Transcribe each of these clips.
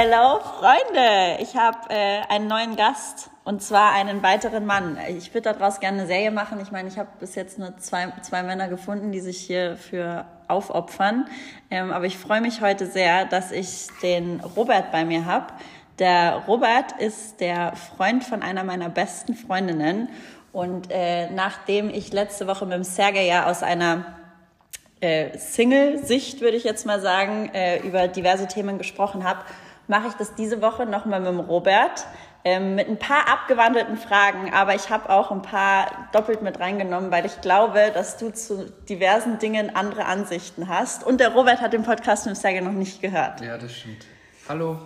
Hello, Freunde! Ich habe äh, einen neuen Gast und zwar einen weiteren Mann. Ich würde daraus gerne eine Serie machen. Ich meine, ich habe bis jetzt nur zwei, zwei Männer gefunden, die sich hier für aufopfern. Ähm, aber ich freue mich heute sehr, dass ich den Robert bei mir habe. Der Robert ist der Freund von einer meiner besten Freundinnen. Und äh, nachdem ich letzte Woche mit dem Sergej ja aus einer äh, Single-Sicht, würde ich jetzt mal sagen, äh, über diverse Themen gesprochen habe, mache ich das diese Woche nochmal mit dem Robert. Ähm, mit ein paar abgewandelten Fragen, aber ich habe auch ein paar doppelt mit reingenommen, weil ich glaube, dass du zu diversen Dingen andere Ansichten hast. Und der Robert hat den Podcast mit Sergej noch nicht gehört. Ja, das stimmt. Hallo.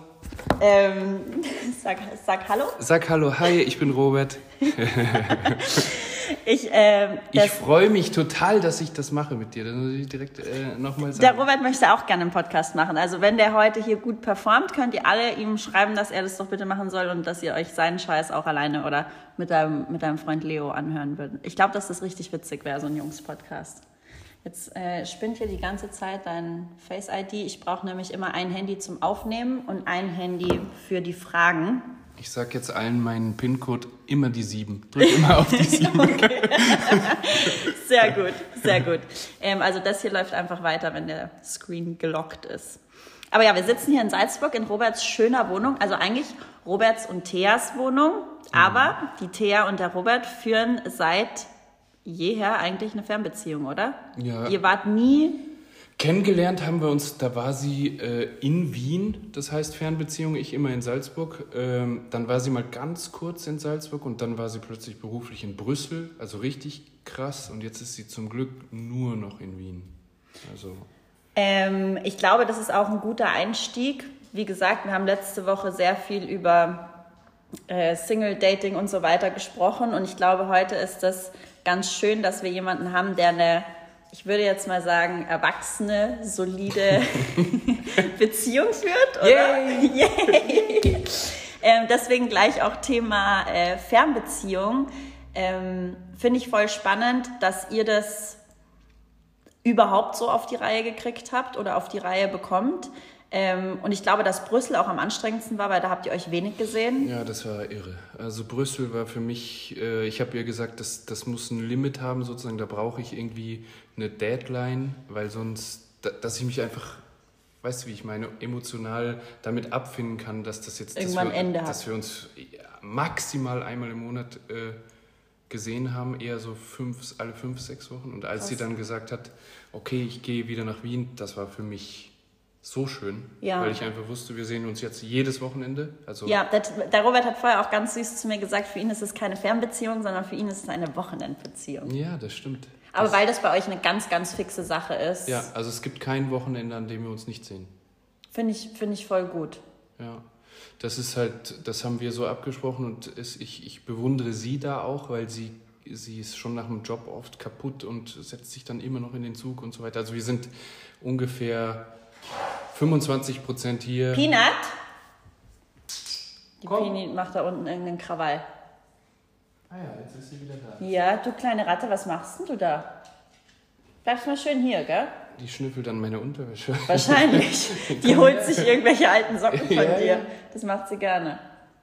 Ähm, sag, sag Hallo. Sag Hallo, hi, ich bin Robert. Ich, äh, ich freue mich total, dass ich das mache mit dir. Das muss ich direkt äh, nochmal sagen. Der Robert möchte auch gerne einen Podcast machen. Also wenn der heute hier gut performt, könnt ihr alle ihm schreiben, dass er das doch bitte machen soll und dass ihr euch seinen Scheiß auch alleine oder mit deinem, mit deinem Freund Leo anhören würdet. Ich glaube, dass das richtig witzig wäre, so ein Jungs-Podcast. Jetzt äh, spinnt hier die ganze Zeit dein Face-ID. Ich brauche nämlich immer ein Handy zum Aufnehmen und ein Handy für die Fragen. Ich sag jetzt allen meinen PIN-Code immer die 7. Drück immer auf die 7. sehr gut, sehr gut. Ähm, also das hier läuft einfach weiter, wenn der Screen gelockt ist. Aber ja, wir sitzen hier in Salzburg in Roberts schöner Wohnung. Also eigentlich Roberts und Theas Wohnung. Aber mhm. die Thea und der Robert führen seit jeher eigentlich eine Fernbeziehung, oder? Ja. Ihr wart nie Kennengelernt haben wir uns, da war sie äh, in Wien, das heißt Fernbeziehung, ich immer in Salzburg. Ähm, dann war sie mal ganz kurz in Salzburg und dann war sie plötzlich beruflich in Brüssel, also richtig krass. Und jetzt ist sie zum Glück nur noch in Wien. Also. Ähm, ich glaube, das ist auch ein guter Einstieg. Wie gesagt, wir haben letzte Woche sehr viel über äh, Single Dating und so weiter gesprochen und ich glaube, heute ist das ganz schön, dass wir jemanden haben, der eine ich würde jetzt mal sagen, erwachsene, solide Beziehung führt. Oder? Yay! Yay. Ähm, deswegen gleich auch Thema äh, Fernbeziehung. Ähm, Finde ich voll spannend, dass ihr das überhaupt so auf die Reihe gekriegt habt oder auf die Reihe bekommt. Ähm, und ich glaube, dass Brüssel auch am anstrengendsten war, weil da habt ihr euch wenig gesehen. Ja, das war irre. Also Brüssel war für mich, äh, ich habe ihr gesagt, das, das muss ein Limit haben sozusagen, da brauche ich irgendwie eine Deadline, weil sonst, dass ich mich einfach, weißt du, wie ich meine, emotional damit abfinden kann, dass das jetzt, Irgendwann dass wir, Ende dass wir uns maximal einmal im Monat äh, gesehen haben, eher so fünf, alle fünf, sechs Wochen. Und als Krass. sie dann gesagt hat, okay, ich gehe wieder nach Wien, das war für mich so schön, ja. weil ich einfach wusste, wir sehen uns jetzt jedes Wochenende. Also ja, der, der, Robert hat vorher auch ganz süß zu mir gesagt, für ihn ist es keine Fernbeziehung, sondern für ihn ist es eine Wochenendbeziehung. Ja, das stimmt. Aber das weil das bei euch eine ganz, ganz fixe Sache ist. Ja, also es gibt kein Wochenende, an dem wir uns nicht sehen. Finde ich, find ich voll gut. Ja, das ist halt, das haben wir so abgesprochen und es, ich, ich bewundere sie da auch, weil sie sie ist schon nach dem Job oft kaputt und setzt sich dann immer noch in den Zug und so weiter. Also wir sind ungefähr 25 Prozent hier. Peanut? Die Komm. Peanut macht da unten irgendeinen Krawall. Ah ja, jetzt ist sie wieder da. Ja, du kleine Ratte, was machst denn du da? Bleibst mal schön hier, gell? Die schnüffelt an meine Unterwäsche. Wahrscheinlich. Die holt sich irgendwelche alten Socken von ja, dir. Ja. Das macht sie gerne.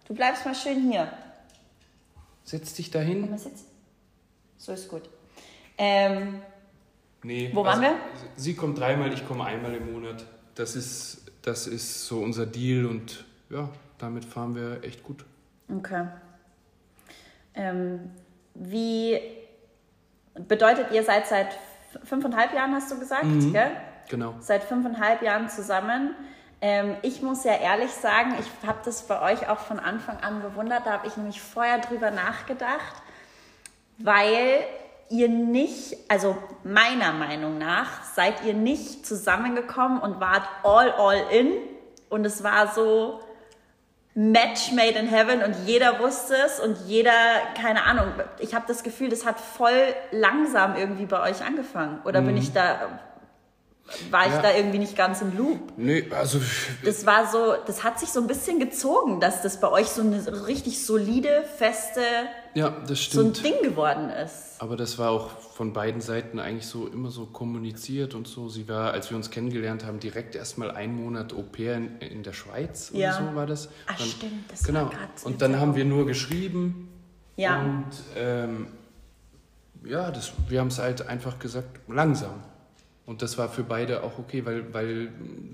Du bleibst mal schön hier. Setz dich dahin. Komm, sitz. So ist gut. Ähm, nee, wo waren also, wir? Sie kommt dreimal, ich komme einmal im Monat. Das ist, das ist so unser Deal und ja, damit fahren wir echt gut. Okay. Ähm, wie bedeutet, ihr seid seit fünfeinhalb Jahren, hast du gesagt, mhm, gell? Genau. Seit fünfeinhalb Jahren zusammen. Ähm, ich muss ja ehrlich sagen, ich habe das bei euch auch von Anfang an bewundert. Da habe ich nämlich vorher drüber nachgedacht, weil ihr nicht, also meiner Meinung nach, seid ihr nicht zusammengekommen und wart all, all in. Und es war so, Match made in heaven und jeder wusste es und jeder, keine Ahnung, ich habe das Gefühl, das hat voll langsam irgendwie bei euch angefangen. Oder mhm. bin ich da war ich Ja. da irgendwie nicht ganz im Loop. Nee, also Das war so, das hat sich so ein bisschen gezogen, dass das bei euch so eine richtig solide, feste, ja, das so ein stimmt. Ding geworden ist. Aber das war auch von beiden Seiten eigentlich so immer so kommuniziert und so. Sie war, als wir uns kennengelernt haben, direkt erstmal einen Monat Au pair in, in der Schweiz Ja. oder so war das. Ach, stimmt, das war genau. grad zu Und dann haben wir nur geschrieben. Ja. Und ähm, ja, das, wir haben es halt einfach gesagt, langsam. Und das war für beide auch okay, weil, weil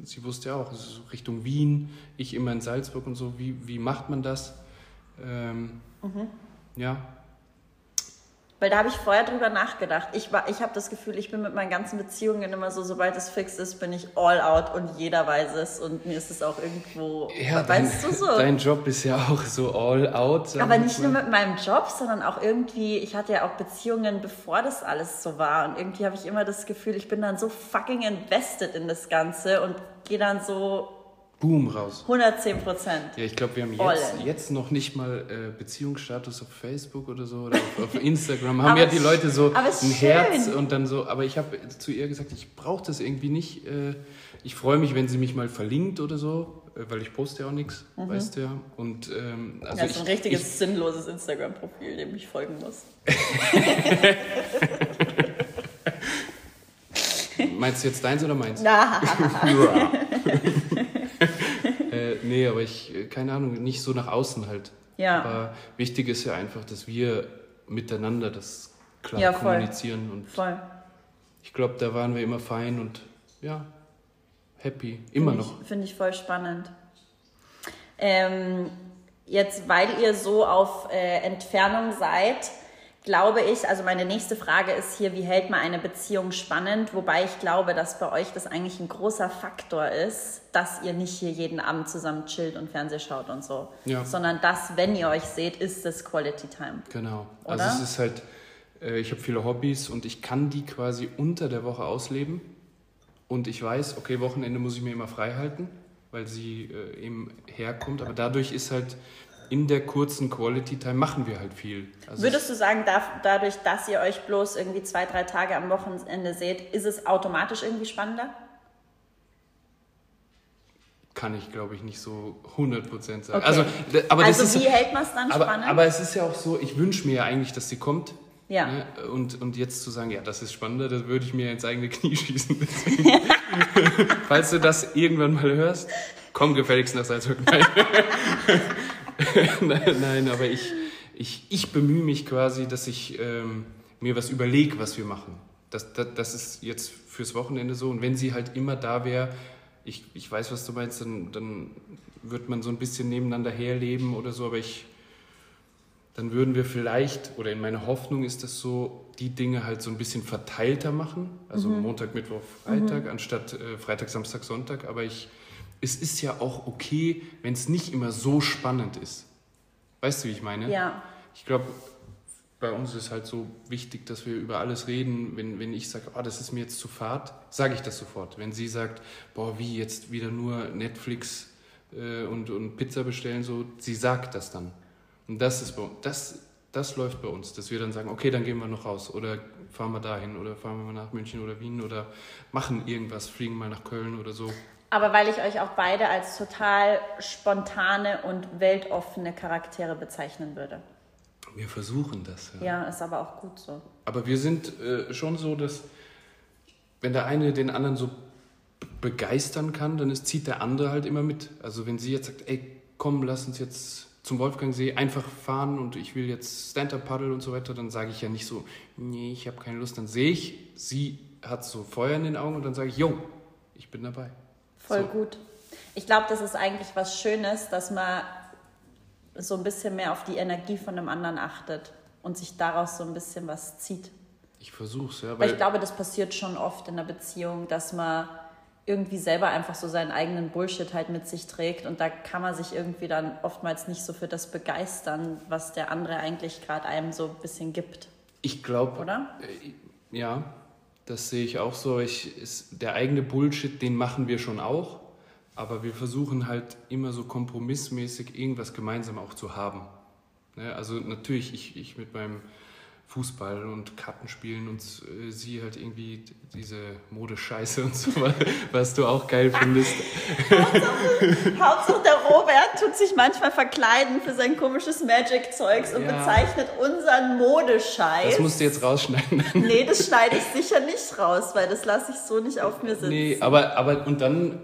sie wusste ja auch, ist Richtung Wien, ich immer in Salzburg und so, wie, wie macht man das? Ähm, Mhm. Ja, Weil da habe ich vorher drüber nachgedacht. Ich, war- ich habe das Gefühl, ich bin mit meinen ganzen Beziehungen immer so, sobald es fix ist, bin ich all out und jeder weiß es und mir ist es auch irgendwo, ja weißt dein, du so. dein Job ist ja auch so all out. Aber ich nicht nur mit meinem Job, sondern auch irgendwie, ich hatte ja auch Beziehungen, bevor das alles so war. Und irgendwie habe ich immer das Gefühl, ich bin dann so fucking invested in das Ganze und gehe dann so Boom raus. 110 Prozent. Ja, ich glaube, wir haben jetzt, jetzt noch nicht mal äh, Beziehungsstatus auf Facebook oder so oder auf, auf Instagram. Haben ja die Leute so ein ist Herz schön. und dann so. Aber ich habe zu ihr gesagt, ich brauche das irgendwie nicht. Äh, ich freue mich, wenn sie mich mal verlinkt oder so, äh, weil ich poste ja auch nichts, weißt du ja. Und ähm, also das ist ein ich, richtiges sinnloses Instagram-Profil, dem ich folgen muss. ich, meinst du jetzt deins oder meins? Na, äh, nee, aber ich, äh, keine Ahnung, nicht so nach außen halt. Ja. Aber wichtig ist ja einfach, dass wir miteinander das klar Ja, kommunizieren und voll. Ich glaube, da waren wir immer fein und ja, happy. Immer Finde noch. Finde ich voll spannend. Ähm, jetzt, weil ihr so auf äh, Entfernung seid, glaube ich, also meine nächste Frage ist hier, wie hält man eine Beziehung spannend? Wobei ich glaube, dass bei euch das eigentlich ein großer Faktor ist, dass ihr nicht hier jeden Abend zusammen chillt und Fernseh schaut und so. Ja. Sondern dass, wenn ihr euch seht, ist es Quality Time. Genau. Oder? Also es ist halt, äh, ich habe viele Hobbys und ich kann die quasi unter der Woche ausleben. Und ich weiß, okay, Wochenende muss ich mir immer frei halten, weil sie äh, eben herkommt. Aber dadurch ist halt in der kurzen Quality Time machen wir halt viel. Also Würdest du sagen, da, dadurch, dass ihr euch bloß irgendwie zwei, drei Tage am Wochenende seht, ist es automatisch irgendwie spannender? kann ich, glaube ich, nicht so 100% sagen. Okay. Also, aber also ist, wie hält man es dann aber, spannend? aber es ist ja auch so, ich wünsche mir ja eigentlich, dass sie kommt. Ja. Ne? Und, und jetzt zu sagen, ja, das ist spannender, das würde ich mir ins eigene Knie schießen. Falls du das irgendwann mal hörst, komm gefälligst nach Salzburg. Nein, aber ich, ich, ich bemühe mich quasi, dass ich ähm, mir was überlege, was wir machen. Das, das, das ist jetzt fürs Wochenende so. Und wenn sie halt immer da wäre, ich, ich weiß, was du meinst, dann, dann wird man so ein bisschen nebeneinander herleben oder so, aber ich, dann würden wir vielleicht, oder in meiner Hoffnung ist das so, die Dinge halt so ein bisschen verteilter machen. Also Montag, Mittwoch, Freitag, anstatt äh, Freitag, Samstag, Sonntag. Aber ich, es ist ja auch okay, wenn es nicht immer so spannend ist. Weißt du, wie ich meine? ja. Ich glaube, bei uns ist halt so wichtig, dass wir über alles reden. Wenn, wenn ich sage, oh, das ist mir jetzt zu fad, sage ich das sofort. Wenn sie sagt, boah, wie jetzt wieder nur Netflix äh, und, und Pizza bestellen, so, sie sagt das dann. Und das ist bei uns, das, das läuft bei uns, dass wir dann sagen, okay, dann gehen wir noch raus oder fahren wir dahin oder fahren wir mal nach München oder Wien oder machen irgendwas, fliegen mal nach Köln oder so. Aber weil ich euch auch beide als total spontane und weltoffene Charaktere bezeichnen würde. Wir versuchen das. Ja. Ja, ist aber auch gut so. Aber wir sind äh, schon so, dass wenn der eine den anderen so begeistern kann, dann ist, zieht der andere halt immer mit. Also wenn sie jetzt sagt, ey, komm, lass uns jetzt zum Wolfgangsee einfach fahren und ich will jetzt Stand-Up-Paddle und so weiter, dann sage ich ja nicht so, nee, ich habe keine Lust. Dann sehe ich, sie hat so Feuer in den Augen und dann sage ich, jo, ich bin dabei. Voll So. gut. Ich glaube, das ist eigentlich was Schönes, dass man so ein bisschen mehr auf die Energie von dem anderen achtet und sich daraus so ein bisschen was zieht. Ich versuch's, ja. Weil Weil ich glaube, das passiert schon oft in einer Beziehung, dass man irgendwie selber einfach so seinen eigenen Bullshit halt mit sich trägt und da kann man sich irgendwie dann oftmals nicht so für das begeistern, was der andere eigentlich gerade einem so ein bisschen gibt, ich glaube, oder? Äh, Ja, das sehe ich auch so. Ich, ist, der eigene Bullshit, den machen wir schon auch, aber wir versuchen halt immer so kompromissmäßig irgendwas gemeinsam auch zu haben. Ne? Also natürlich, ich, ich mit meinem Fußball und Kartenspielen und äh, sie halt irgendwie diese Modescheiße und so, was du auch geil findest. Hauptsache, der Robert tut sich manchmal verkleiden für sein komisches Magic-Zeugs und ja. bezeichnet unseren Modescheiß. Das musst du jetzt rausschneiden. nee, das schneide ich sicher nicht raus, weil das lasse ich so nicht auf mir sitzen. Nee, aber, aber und dann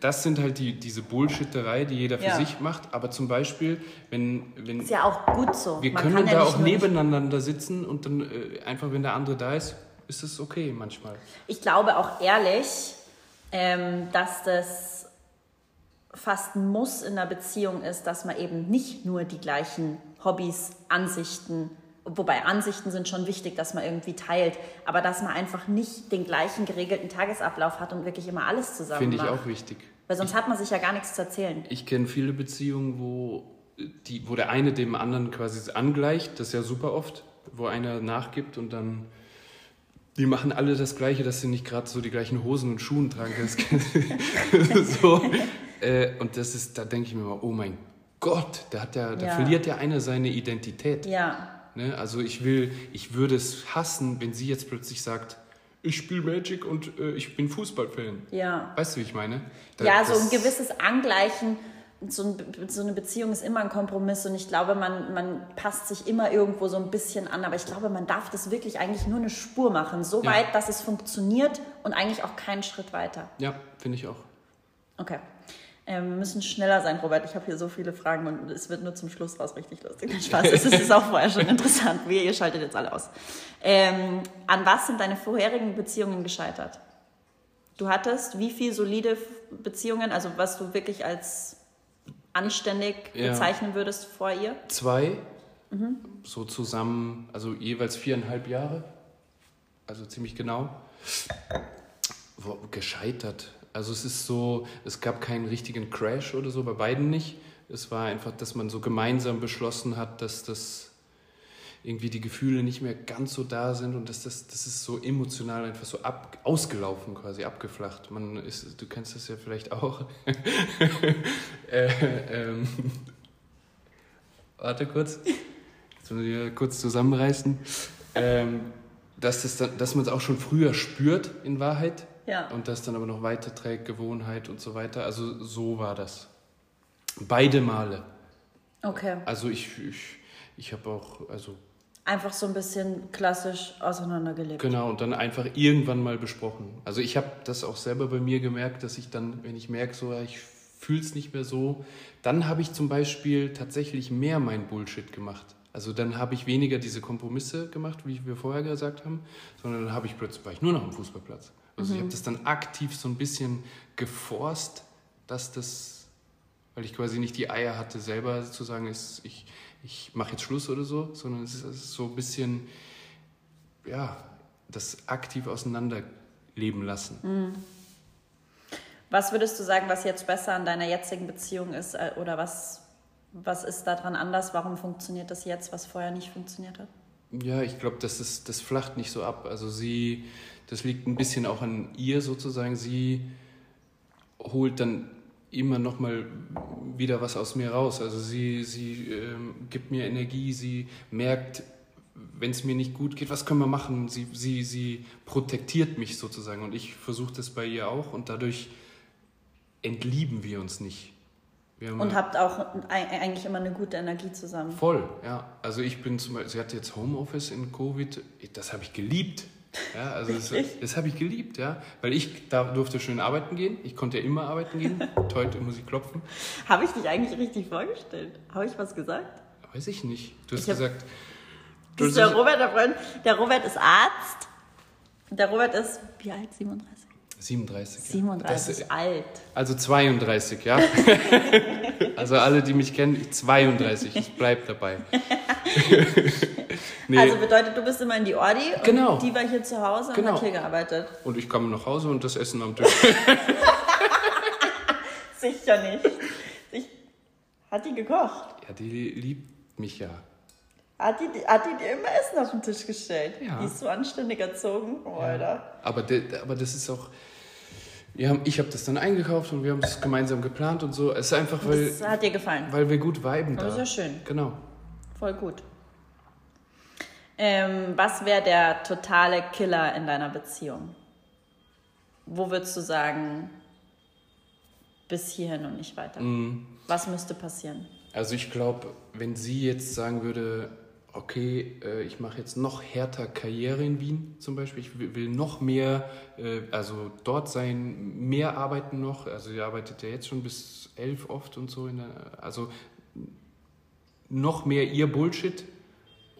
das sind halt die, diese Bullshitterei, die jeder für ja. sich macht. Aber zum Beispiel, wenn. wenn ist ja auch gut so. Wir Man können da ja auch nebeneinander sitzen und dann äh, einfach, wenn der andere da ist, ist es okay manchmal. Ich glaube auch ehrlich, ähm, dass das fast ein Muss in der Beziehung ist, dass man eben nicht nur die gleichen Hobbys, Ansichten, wobei Ansichten sind schon wichtig, dass man irgendwie teilt, aber dass man einfach nicht den gleichen geregelten Tagesablauf hat und wirklich immer alles zusammen Finde ich auch wichtig. Weil sonst ich, hat man sich ja gar nichts zu erzählen. Ich kenne viele Beziehungen, wo, die, wo der eine dem anderen quasi angleicht, das ist ja super oft, wo einer nachgibt und dann die machen alle das Gleiche, dass sie nicht gerade so die gleichen Hosen und Schuhen tragen. so. Äh, und das ist, da denke ich mir mal, oh mein Gott, da, hat der, da ja. verliert der eine seine Identität. Ja. Ne? Also ich will, ich würde es hassen, wenn sie jetzt plötzlich sagt, ich spiele Magic und äh, ich bin Fußballfan. Ja. Weißt du, wie ich meine? Da, ja, so ein gewisses Angleichen. So, ein, so, eine Beziehung ist immer ein Kompromiss und ich glaube, man, man passt sich immer irgendwo so ein bisschen an, aber ich glaube, man darf das wirklich eigentlich nur eine Spur machen, so ja. weit, dass es funktioniert und eigentlich auch keinen Schritt weiter. Ja, finde ich auch. Okay. Ähm, wir müssen schneller sein, Robert. Ich habe hier so viele Fragen und es wird nur zum Schluss raus richtig lustig. Spaß. Es ist auch vorher schon interessant. Wir, ihr schaltet jetzt alle aus. Ähm, an was sind deine vorherigen Beziehungen gescheitert? Du hattest wie viele solide Beziehungen, also was du wirklich als anständig ja. bezeichnen würdest vor ihr? Zwei. Mhm. So zusammen, also jeweils viereinhalb Jahre. Also ziemlich genau. Wo, gescheitert also es ist so, es gab keinen richtigen Crash oder so, bei beiden nicht. Es war einfach, dass man so gemeinsam beschlossen hat, dass das irgendwie die Gefühle nicht mehr ganz so da sind und dass das, das ist so emotional einfach so ab, ausgelaufen quasi, abgeflacht. Man ist, du kennst das ja vielleicht auch. äh, ähm, warte kurz, jetzt muss ich kurz zusammenreißen. Ähm, dass, das dass man es auch schon früher spürt in Wahrheit ja. Und das dann aber noch weiterträgt, Gewohnheit und so weiter. Also so war das. Beide Male. Okay. Also ich, ich, ich habe auch, also. Einfach so ein bisschen klassisch auseinandergelebt. Genau, und dann einfach irgendwann mal besprochen. Also ich habe das auch selber bei mir gemerkt, dass ich dann, wenn ich merke, so, ich fühle es nicht mehr so, dann habe ich zum Beispiel tatsächlich mehr mein Bullshit gemacht. Also dann habe ich weniger diese Kompromisse gemacht, wie wir vorher gesagt haben, sondern dann habe ich plötzlich war ich nur noch am Fußballplatz. Also mhm. ich habe das dann aktiv so ein bisschen geforst, dass das, weil ich quasi nicht die Eier hatte, selber zu sagen, ich, ich mache jetzt Schluss oder so, sondern es ist so ein bisschen, ja, das aktiv auseinanderleben lassen. Mhm. Was würdest du sagen, was jetzt besser an deiner jetzigen Beziehung ist äh, oder was, was ist daran anders? Warum funktioniert das jetzt, was vorher nicht funktioniert hat? Ja, ich glaube, das, ist, das flacht nicht so ab. Also sie, das liegt ein bisschen auch an ihr sozusagen. Sie holt dann immer noch mal wieder was aus mir raus. Also sie, sie ähm, gibt mir Energie, sie merkt, wenn es mir nicht gut geht, was können wir machen? Sie, sie, sie protektiert mich sozusagen und ich versuche das bei ihr auch und dadurch entlieben wir uns nicht. Wir und habt auch eigentlich immer eine gute Energie zusammen. Voll, ja. Also ich bin zum Beispiel, sie hat jetzt Homeoffice in Covid, das habe ich geliebt. Ja, also das, das habe ich geliebt, ja. Weil ich da durfte schön arbeiten gehen. Ich konnte ja immer arbeiten gehen. Heute muss ich klopfen. Habe ich dich eigentlich richtig vorgestellt? Habe ich was gesagt? Weiß ich nicht. Du hast ich gesagt. Du ist der Robert, der Freund. Der Robert ist Arzt. Der Robert ist wie alt? 37? 37. 37 das, alt. Also 32, ja. also alle, die mich kennen, 32. Ich bleibe dabei. nee. Also bedeutet, du bist immer in die Ordi genau. und die war hier zu Hause genau. und hat hier gearbeitet. Und ich komme nach Hause und das Essen am Tisch. Sicher nicht. Ich, hat die gekocht? Ja, die liebt mich ja. Hat die, hat die dir immer Essen auf den Tisch gestellt? Ja. Die ist so anständig erzogen. Oh, ja. Alter. Aber, de, aber das ist auch haben, ich habe das dann eingekauft und wir haben das gemeinsam geplant und so. Es ist einfach, weil. Das hat dir gefallen. Weil wir gut viben da. Das ist ja schön. Genau. Voll gut. Ähm, was wäre der totale Killer in deiner Beziehung? Wo würdest du sagen, bis hierhin und nicht weiter? Mhm. Was müsste passieren? Also ich glaube, wenn sie jetzt sagen würde, okay, äh, ich mache jetzt noch härter Karriere in Wien zum Beispiel, ich will, noch mehr, äh, also dort sein, mehr arbeiten noch, also sie arbeitet ja jetzt schon bis elf oft und so, in der, also noch mehr ihr Bullshit.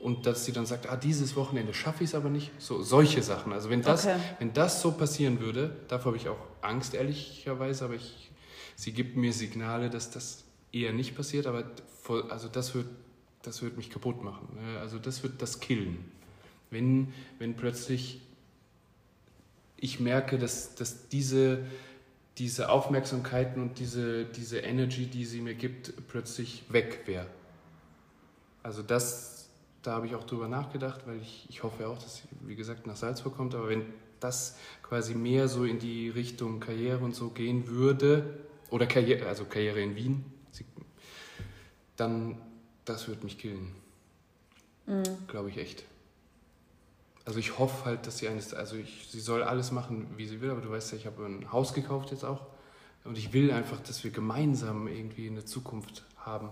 Und dass sie dann sagt, ah, dieses Wochenende schaffe ich es aber nicht, so solche Sachen. Also wenn das, Okay. wenn das so passieren würde, davor habe ich auch Angst, ehrlicherweise, aber ich, sie gibt mir Signale, dass das eher nicht passiert, aber also das wird, das wird mich kaputt machen. ne? Also das wird das killen. Wenn, wenn plötzlich ich merke, dass, dass diese, diese Aufmerksamkeiten und diese, diese Energy, die sie mir gibt, plötzlich weg wäre. Also das, da habe ich auch drüber nachgedacht, weil ich, ich hoffe auch, dass sie, wie gesagt, nach Salzburg kommt, aber wenn das quasi mehr so in die Richtung Karriere und so gehen würde, oder Karriere, also Karriere in Wien, dann das wird mich killen. Glaube ich echt. Also ich hoffe halt, dass sie eines, also ich, sie soll alles machen, wie sie will, aber du weißt ja, ich habe ein Haus gekauft jetzt auch und ich will einfach, dass wir gemeinsam irgendwie eine Zukunft haben.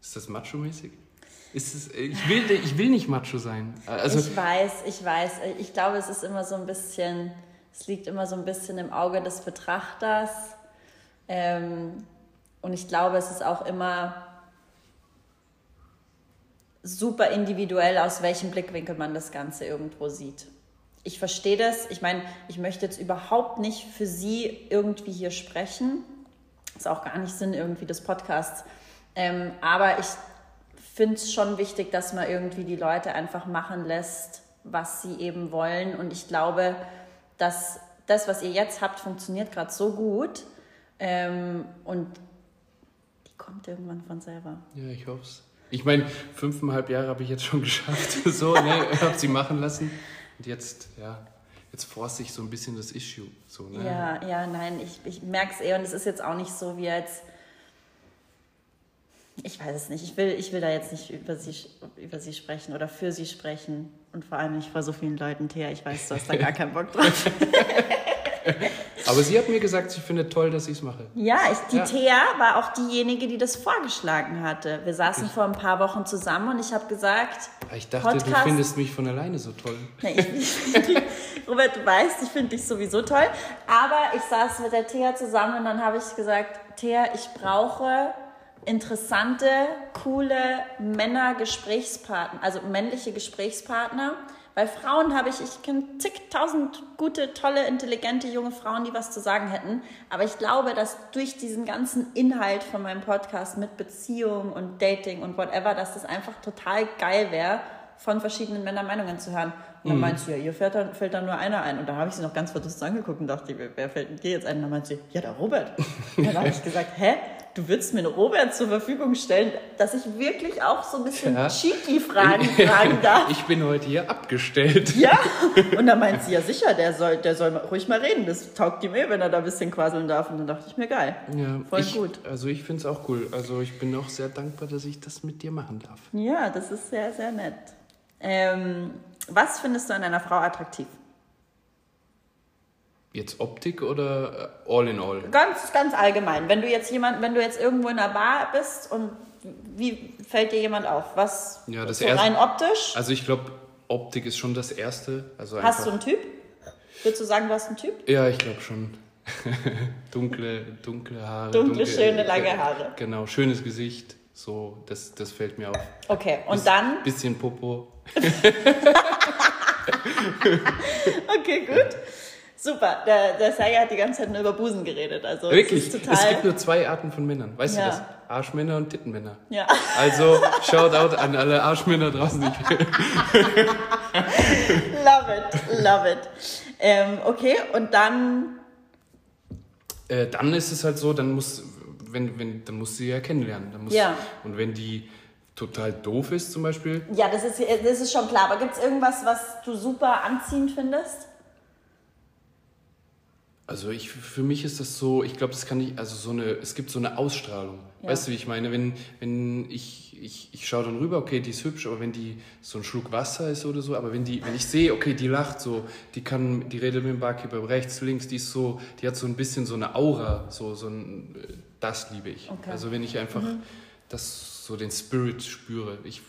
Ist das macho-mäßig? Ist es, ich, will, ich will nicht macho sein. Also, ich weiß, ich weiß. Ich glaube, es ist immer so ein bisschen, es liegt immer so ein bisschen im Auge des Betrachters. Ähm, und ich glaube, es ist auch immer super individuell, aus welchem Blickwinkel man das Ganze irgendwo sieht. Ich verstehe das. Ich meine, ich möchte jetzt überhaupt nicht für Sie irgendwie hier sprechen. Ist auch gar nicht Sinn irgendwie des Podcasts. Ähm, aber ich finde es schon wichtig, dass man irgendwie die Leute einfach machen lässt, was sie eben wollen. Und ich glaube, dass das, was ihr jetzt habt, funktioniert gerade so gut. Ähm, und die kommt irgendwann von selber. ja, ich hoffe es. Ich meine, fünfeinhalb Jahre habe ich jetzt schon geschafft. So, ne, habe sie machen lassen. Und jetzt, ja, jetzt force ich so ein bisschen das Issue. So, ne? Ja, ja, nein, ich, ich merke es eh und es ist jetzt auch nicht so wie jetzt. Ich weiß es nicht. Ich will, ich will da jetzt nicht über sie, über sie sprechen oder für sie sprechen. Und vor allem nicht vor so vielen Leuten, Thea. Ich weiß, du hast da gar keinen Bock drauf. Aber sie hat mir gesagt, sie findet toll, dass ich es mache. Ja, ich, die Ja. Thea war auch diejenige, die das vorgeschlagen hatte. Wir saßen vor ein paar Wochen zusammen und ich habe gesagt, Ich dachte, du Podcast- findest mich von alleine so toll. Nee, ich, ich Robert, du weißt, ich finde dich sowieso toll. Aber ich saß mit der Thea zusammen und dann habe ich gesagt, Thea, ich brauche interessante, coole Männer-Gesprächspartner, also männliche Gesprächspartner. Bei Frauen habe ich, ich kenne zigtausend gute, tolle, intelligente junge Frauen, die was zu sagen hätten. Aber ich glaube, dass durch diesen ganzen Inhalt von meinem Podcast mit Beziehung und Dating und whatever, dass das einfach total geil wäre, von verschiedenen Männern Meinungen zu hören. Und dann meint sie, ja, ihr fällt dann, fällt dann nur einer ein. Und da habe ich sie noch ganz verdutzt angeguckt und dachte, wer, wer fällt denn dir jetzt ein? Und dann meint sie, ja, der Robert. Und dann habe ich gesagt, hä? Du würdest mir einen Robert zur Verfügung stellen, dass ich wirklich auch so ein bisschen Ja. cheeky Fragen fragen darf. Ich bin heute hier abgestellt. Ja, und dann meint sie, ja sicher, der soll, der soll ruhig mal reden. Das taugt ihm eh, wenn er da ein bisschen quasseln darf. Und dann dachte ich mir, geil. Ja, Voll ich, gut. Also ich finde es auch cool. Also ich bin auch sehr dankbar, dass ich das mit dir machen darf. Ja, das ist sehr, sehr nett. Ähm, was findest du an einer Frau attraktiv? Jetzt Optik oder äh, all in all? Ganz, ganz allgemein. Wenn du jetzt jemand, wenn du jetzt irgendwo in einer Bar bist und wie fällt dir jemand auf? Was Ja, das so erste- rein optisch? Also ich glaube, Optik ist schon das Erste. Also Hast du einen Typ? Würdest du sagen, du hast einen Typ? Ja, ich glaube schon. dunkle, dunkle Haare. Dunkle, schöne, lange Haare. Genau, schönes Gesicht. So, das, das fällt mir auf. Okay, und dann? Bisschen Popo. Okay, gut. Super. Der, der Serge hat die ganze Zeit nur über Busen geredet. Also Wirklich, Es gibt nur zwei Arten von Männern. Weißt Ja. du das? Arschmänner und Tittenmänner. ja. Also, Shoutout an alle Arschmänner draußen. Love it, love it. Ähm, okay, und dann, äh, dann ist es halt so, dann muss, wenn, wenn, dann musst du sie ja kennenlernen. Dann muss, Ja. Und wenn die total doof ist zum Beispiel, ja, das ist, das ist schon klar. Aber gibt es irgendwas, was du super anziehend findest? Also ich, für mich ist das so, ich glaube, das kann nicht, also so eine, es gibt so eine Ausstrahlung. Ja. Weißt du, wie ich meine? Wenn, wenn ich, ich, ich schaue dann rüber, okay, die ist hübsch, aber wenn die so ein Schluck Wasser ist oder so, aber wenn die, wenn ich sehe, okay, die lacht so, die kann, die redet mit dem Barkeeper rechts, links, die ist so, die hat so ein bisschen so eine Aura, so, so ein, das liebe ich. Okay. Also wenn ich einfach das, so den Spirit spüre. Ich,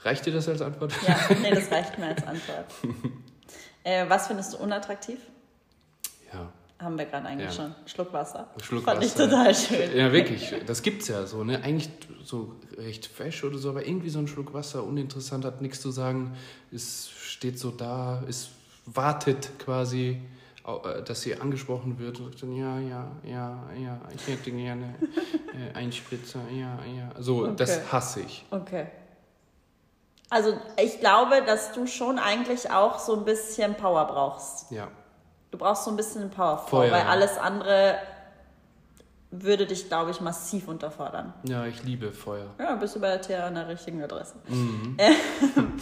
reicht dir das als Antwort? Ja, nee, das reicht mir als Antwort. Äh, was findest du unattraktiv? Haben wir gerade eigentlich Ja. schon. Schluck Wasser. Schluck Fand ich Wasser. total schön. Ja, wirklich. Das gibt's ja so, ne? Eigentlich so recht fesch oder so, aber irgendwie so ein Schluck Wasser, uninteressant, hat nichts zu sagen, ist, steht so da, ist, wartet quasi, äh, dass sie angesprochen wird und sagt dann, ja, ja, ja, ja, ich hätte gerne äh, einen Spritzer, ja, ja. So, Okay. das hasse ich. Okay. Also ich glaube, dass du schon eigentlich auch so ein bisschen Power brauchst. Ja. Du brauchst so ein bisschen Powerfrau, Feuer, weil ja. alles andere würde dich, glaube ich, massiv unterfordern. Ja, ich liebe Feuer. Ja, bist du bei der Thea an der richtigen Adresse. Mhm.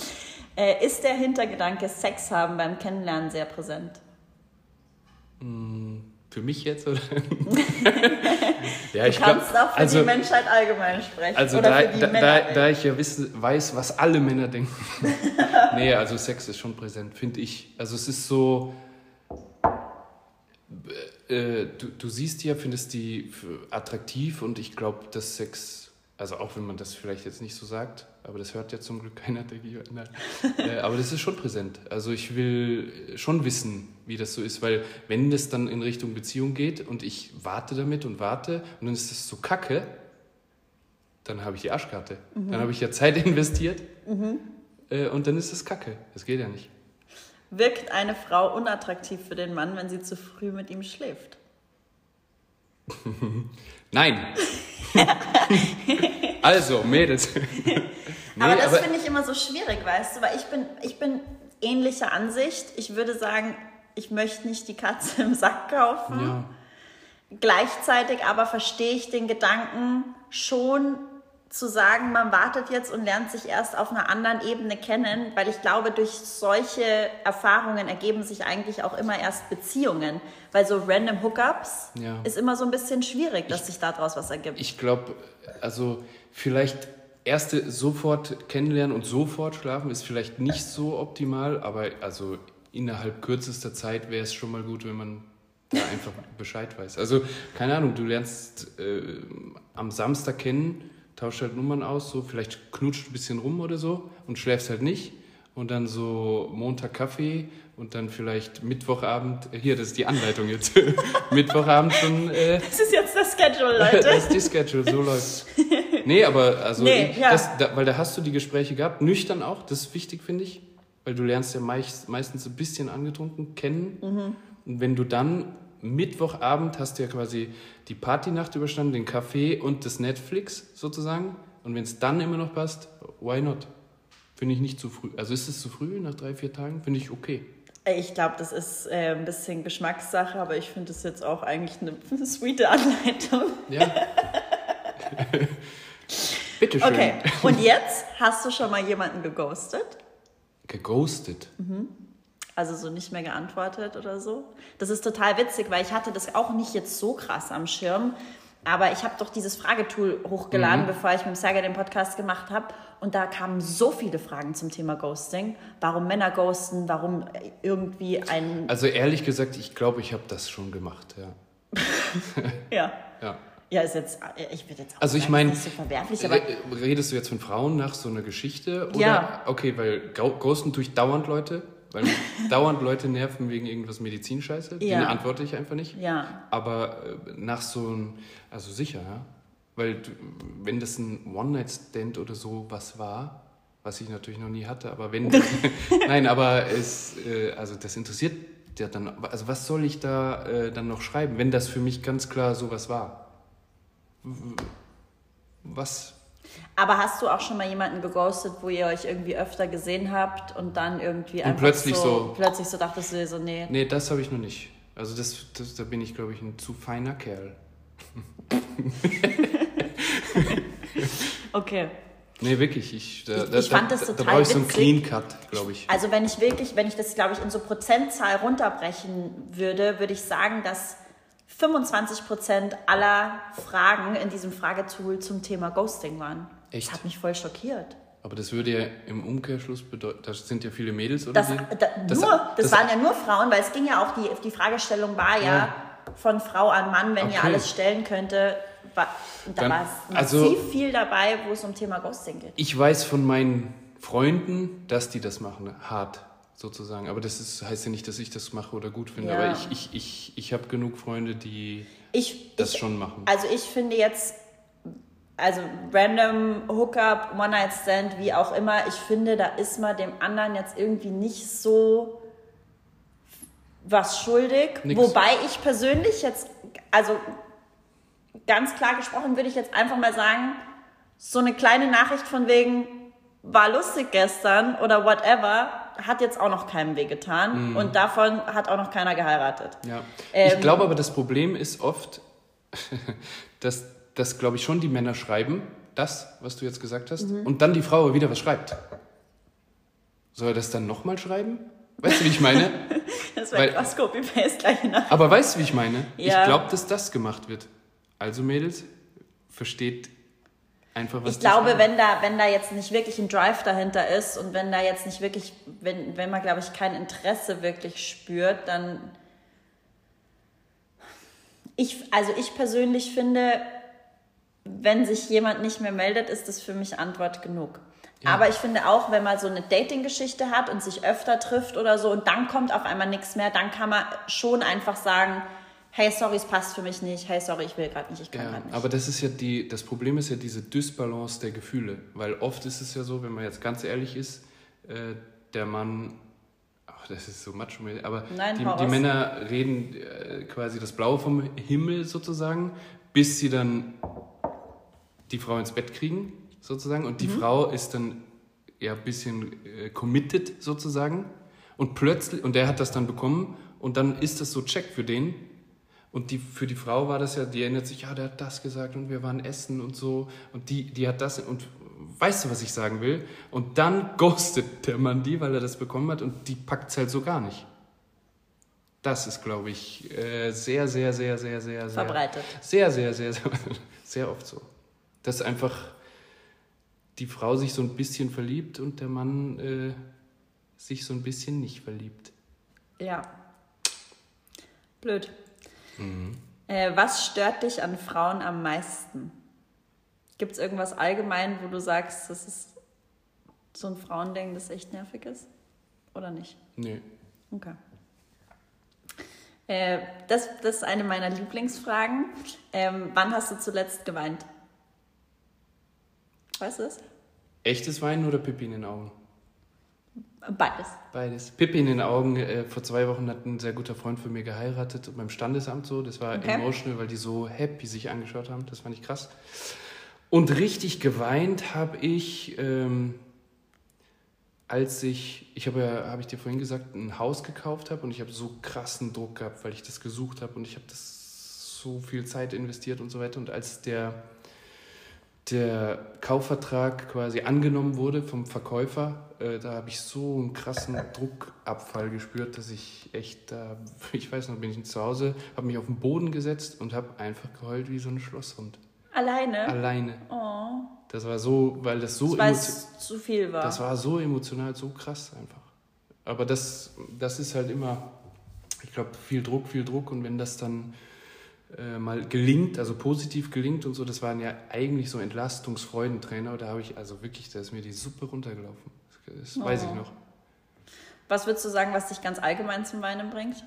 Äh, ist der Hintergedanke Sex haben beim Kennenlernen sehr präsent? Für mich jetzt, oder? ja, Du kannst auch für also, die Menschheit allgemein sprechen. Also da, da, da, da ich ja wissen, weiß, was alle Männer denken. nee, also Sex ist schon präsent, finde ich. Also es ist so, äh, du, du siehst die ja, findest die attraktiv und ich glaube, dass Sex, also auch wenn man das vielleicht jetzt nicht so sagt, aber das hört ja zum Glück keiner, denke ich. Nein. äh, aber das ist schon präsent. Also ich will schon wissen, wie das so ist, weil wenn das dann in Richtung Beziehung geht und ich warte damit und warte und dann ist das so kacke, dann habe ich die Arschkarte. Dann habe ich ja Zeit investiert äh, und dann ist das kacke. Das geht ja nicht. Wirkt eine Frau unattraktiv für den Mann, wenn sie zu früh mit ihm schläft? Nein. also, Mädels. Nee, aber das finde ich immer so schwierig, weißt du, weil ich bin, ich bin ähnlicher Ansicht. Ich würde sagen, ich möchte nicht die Katze im Sack kaufen. ja. Gleichzeitig aber verstehe ich den Gedanken schon zu sagen, man wartet jetzt und lernt sich erst auf einer anderen Ebene kennen, weil ich glaube, durch solche Erfahrungen ergeben sich eigentlich auch immer erst Beziehungen. Weil so random Hookups Ja. ist immer so ein bisschen schwierig, dass sich daraus was ergibt. Ich glaube, also vielleicht erste sofort kennenlernen und sofort schlafen ist vielleicht nicht so optimal, aber also innerhalb kürzester Zeit wäre es schon mal gut, wenn man da einfach Bescheid weiß. Also keine Ahnung, du lernst äh, am Samstag kennen, tauscht halt Nummern aus, so vielleicht knutscht ein bisschen rum oder so und schläfst halt nicht. Und dann so Montag Kaffee und dann vielleicht Mittwochabend, hier, das ist die Anleitung jetzt, Mittwochabend schon äh, Das ist jetzt das Schedule, das Leute. ist die Schedule, so läuft's. Nee, aber also, Nee, ja. das, da, weil da hast du die Gespräche gehabt, nüchtern auch, das ist wichtig, finde ich, weil du lernst ja meist, meistens ein bisschen angetrunken kennen. Mhm. Und wenn du dann Mittwochabend hast du ja quasi die Partynacht überstanden, den Kaffee und das Netflix sozusagen. Und wenn es dann immer noch passt, why not? Finde ich nicht zu früh. Also ist es zu früh nach drei, vier Tagen? Finde ich okay. Ich glaube, das ist äh, ein bisschen Geschmackssache, aber ich finde es jetzt auch eigentlich eine sweete Anleitung. Ja. Bitteschön. Okay, und jetzt hast du schon mal jemanden geghostet? Geghostet. Also so nicht mehr geantwortet oder so? Das ist total witzig, weil ich hatte das auch nicht jetzt so krass am Schirm. Aber ich habe doch dieses Fragetool hochgeladen, bevor ich mit dem Saga den Podcast gemacht habe. Und da kamen so viele Fragen zum Thema Ghosting. Warum Männer ghosten, warum irgendwie ein... Also ehrlich gesagt, ich glaube, ich habe das schon gemacht, ja. Ja, ja. ja ist jetzt... Ich würde jetzt auch Also ich sagen, meine, ist nicht so verwerflich, aber... Re- Redest du jetzt von Frauen nach so einer Geschichte? Oder? Ja. Okay, weil Ghosten tue ich dauernd Leute, weil dauernd Leute nerven wegen irgendwas Medizinscheiße. Ja. Den antworte ich einfach nicht. Ja, Aber äh, nach so einem, also sicher, ja. Weil wenn das ein One-Night-Stand oder so was war, was ich natürlich noch nie hatte, aber wenn, nein, aber es, äh, also das interessiert ja dann, also was soll ich da äh, dann noch schreiben, wenn das für mich ganz klar sowas war? Was? Aber hast du auch schon mal jemanden geghostet, wo ihr euch irgendwie öfter gesehen habt und dann irgendwie einfach plötzlich so, so- plötzlich so dachtest du dir so, nee, Nee, das habe ich noch nicht. Also das, das, da bin ich, glaube ich, ein zu feiner Kerl. okay. Nee, wirklich. Ich, da, Ich- ich da, fand das da, total Da brauche ich so einen. Clean Cut, glaube ich. Also wenn ich wirklich, wenn ich das, glaube ich, in so Prozentzahl runterbrechen würde, würde ich sagen, dass 25 Prozent aller Fragen in diesem Fragetool zum Thema Ghosting waren. Echt? Das hat mich voll schockiert. Aber das würde ja im Umkehrschluss bedeuten, da sind ja viele Mädels, oder? Das, da, das- nur, das, das- waren ja nur Frauen, weil es ging ja auch, die, die Fragestellung war ja, Ja. von Frau an Mann, wenn ihr Okay. alles stellen könnte. War, da Dann- war es also- massiv viel dabei, wo es um Thema Ghosting geht. Ich weiß von meinen Freunden, dass die das machen, hart sozusagen. Aber das ist, heißt ja nicht, dass ich das mache oder gut finde. Ja. Aber ich, ich, ich, ich habe genug Freunde, die Ich, das ich, schon machen. Also ich finde jetzt, also random Hookup, One-Night-Stand, wie auch immer, ich finde, da ist man dem anderen jetzt irgendwie nicht so was schuldig. Nix. Wobei ich persönlich jetzt, also ganz klar gesprochen, würde ich jetzt einfach mal sagen, so eine kleine Nachricht von wegen, war lustig gestern oder whatever, hat jetzt auch noch keinem wehgetan. Und davon hat auch noch keiner geheiratet. Ja. Ähm, ich glaube aber, das Problem ist oft, dass, dass glaube ich, schon die Männer schreiben, das, was du jetzt gesagt hast, Mhm. und dann die Frau wieder was schreibt. Soll er das dann nochmal schreiben? Weißt du, wie ich meine? Das wäre Weil- krass, Copy-Paste gleich nach. Aber weißt du, wie ich meine? Ja. Ich glaube, dass das gemacht wird. Also, Mädels, versteht einfach, was Ich glaube, wenn da, wenn da jetzt nicht wirklich ein Drive dahinter ist und wenn da jetzt nicht wirklich, wenn, wenn man, glaube ich, kein Interesse wirklich spürt, dann. Ich, also ich persönlich finde, wenn sich jemand nicht mehr meldet, ist das für mich Antwort genug. Aber ich finde auch, wenn man so eine Dating-Geschichte hat und sich öfter trifft oder so und dann kommt auf einmal nichts mehr, dann kann man schon einfach sagen, hey, sorry, es passt für mich nicht, hey, sorry, ich will gerade nicht, ich kann Ja, gerade nicht. aber das ist ja die, das Problem ist ja diese Dysbalance der Gefühle, weil oft ist es ja so, wenn man jetzt ganz ehrlich ist, äh, der Mann, ach, das ist so macho, aber Nein, die, die. Männer reden äh, quasi das Blaue vom Himmel sozusagen, bis sie dann die Frau ins Bett kriegen sozusagen und die Mhm. Frau ist dann ja ein bisschen äh, committed sozusagen und plötzlich, und der hat das dann bekommen und dann ist das so check für den und die, für die Frau war das ja, die erinnert sich, ja, der hat das gesagt und wir waren essen und so. Und die, die hat das und weißt du, was ich sagen will? Und dann ghostet der Mann die, weil er das bekommen hat und die packt es halt so gar nicht. Das ist, glaube ich, äh, sehr, sehr, sehr, sehr, sehr, sehr. Verbreitet. Sehr, sehr, sehr, sehr, sehr oft so. Dass einfach die Frau sich so ein bisschen verliebt und der Mann äh, sich so ein bisschen nicht verliebt. Ja. Blöd. Mhm. Äh, was stört dich an Frauen am meisten? Gibt es irgendwas allgemein, wo du sagst, das ist so ein Frauending, das echt nervig ist? Oder nicht? Nee. Okay. Äh, das, das ist eine meiner Lieblingsfragen. Ähm, wann hast du zuletzt geweint? Weißt du das? Echtes Weinen oder Pipi in den Augen? Beides. Beides. Pippi in den Augen. Äh, vor zwei Wochen hat ein sehr guter Freund von mir geheiratet beim Standesamt so. Das war Okay. emotional, weil die so happy sich angeschaut haben. Das fand ich krass. Und richtig geweint habe ich, ähm, als ich, ich habe ja, habe ich dir vorhin gesagt, ein Haus gekauft habe und ich habe so krassen Druck gehabt, weil ich das gesucht habe und ich habe das so viel Zeit investiert und so weiter. Und als der der Kaufvertrag quasi angenommen wurde vom Verkäufer, äh, da habe ich so einen krassen Druckabfall gespürt, dass ich echt, da, ich weiß noch, bin ich zu Hause, habe mich auf den Boden gesetzt und habe einfach geheult wie so ein Schlosshund. Alleine? Alleine. oh, Das war so, weil das so, weil es zu viel war. das war so emotional, so krass einfach. Aber das, das ist halt immer, ich glaube, viel Druck, viel Druck und wenn das dann äh, mal gelingt, also positiv gelingt und so, das waren ja eigentlich so Entlastungsfreudentrainer, da habe ich also wirklich, da ist mir die Suppe runtergelaufen. Das weiß ich Oh. noch. Was würdest du sagen, was dich ganz allgemein zum Weinen bringt?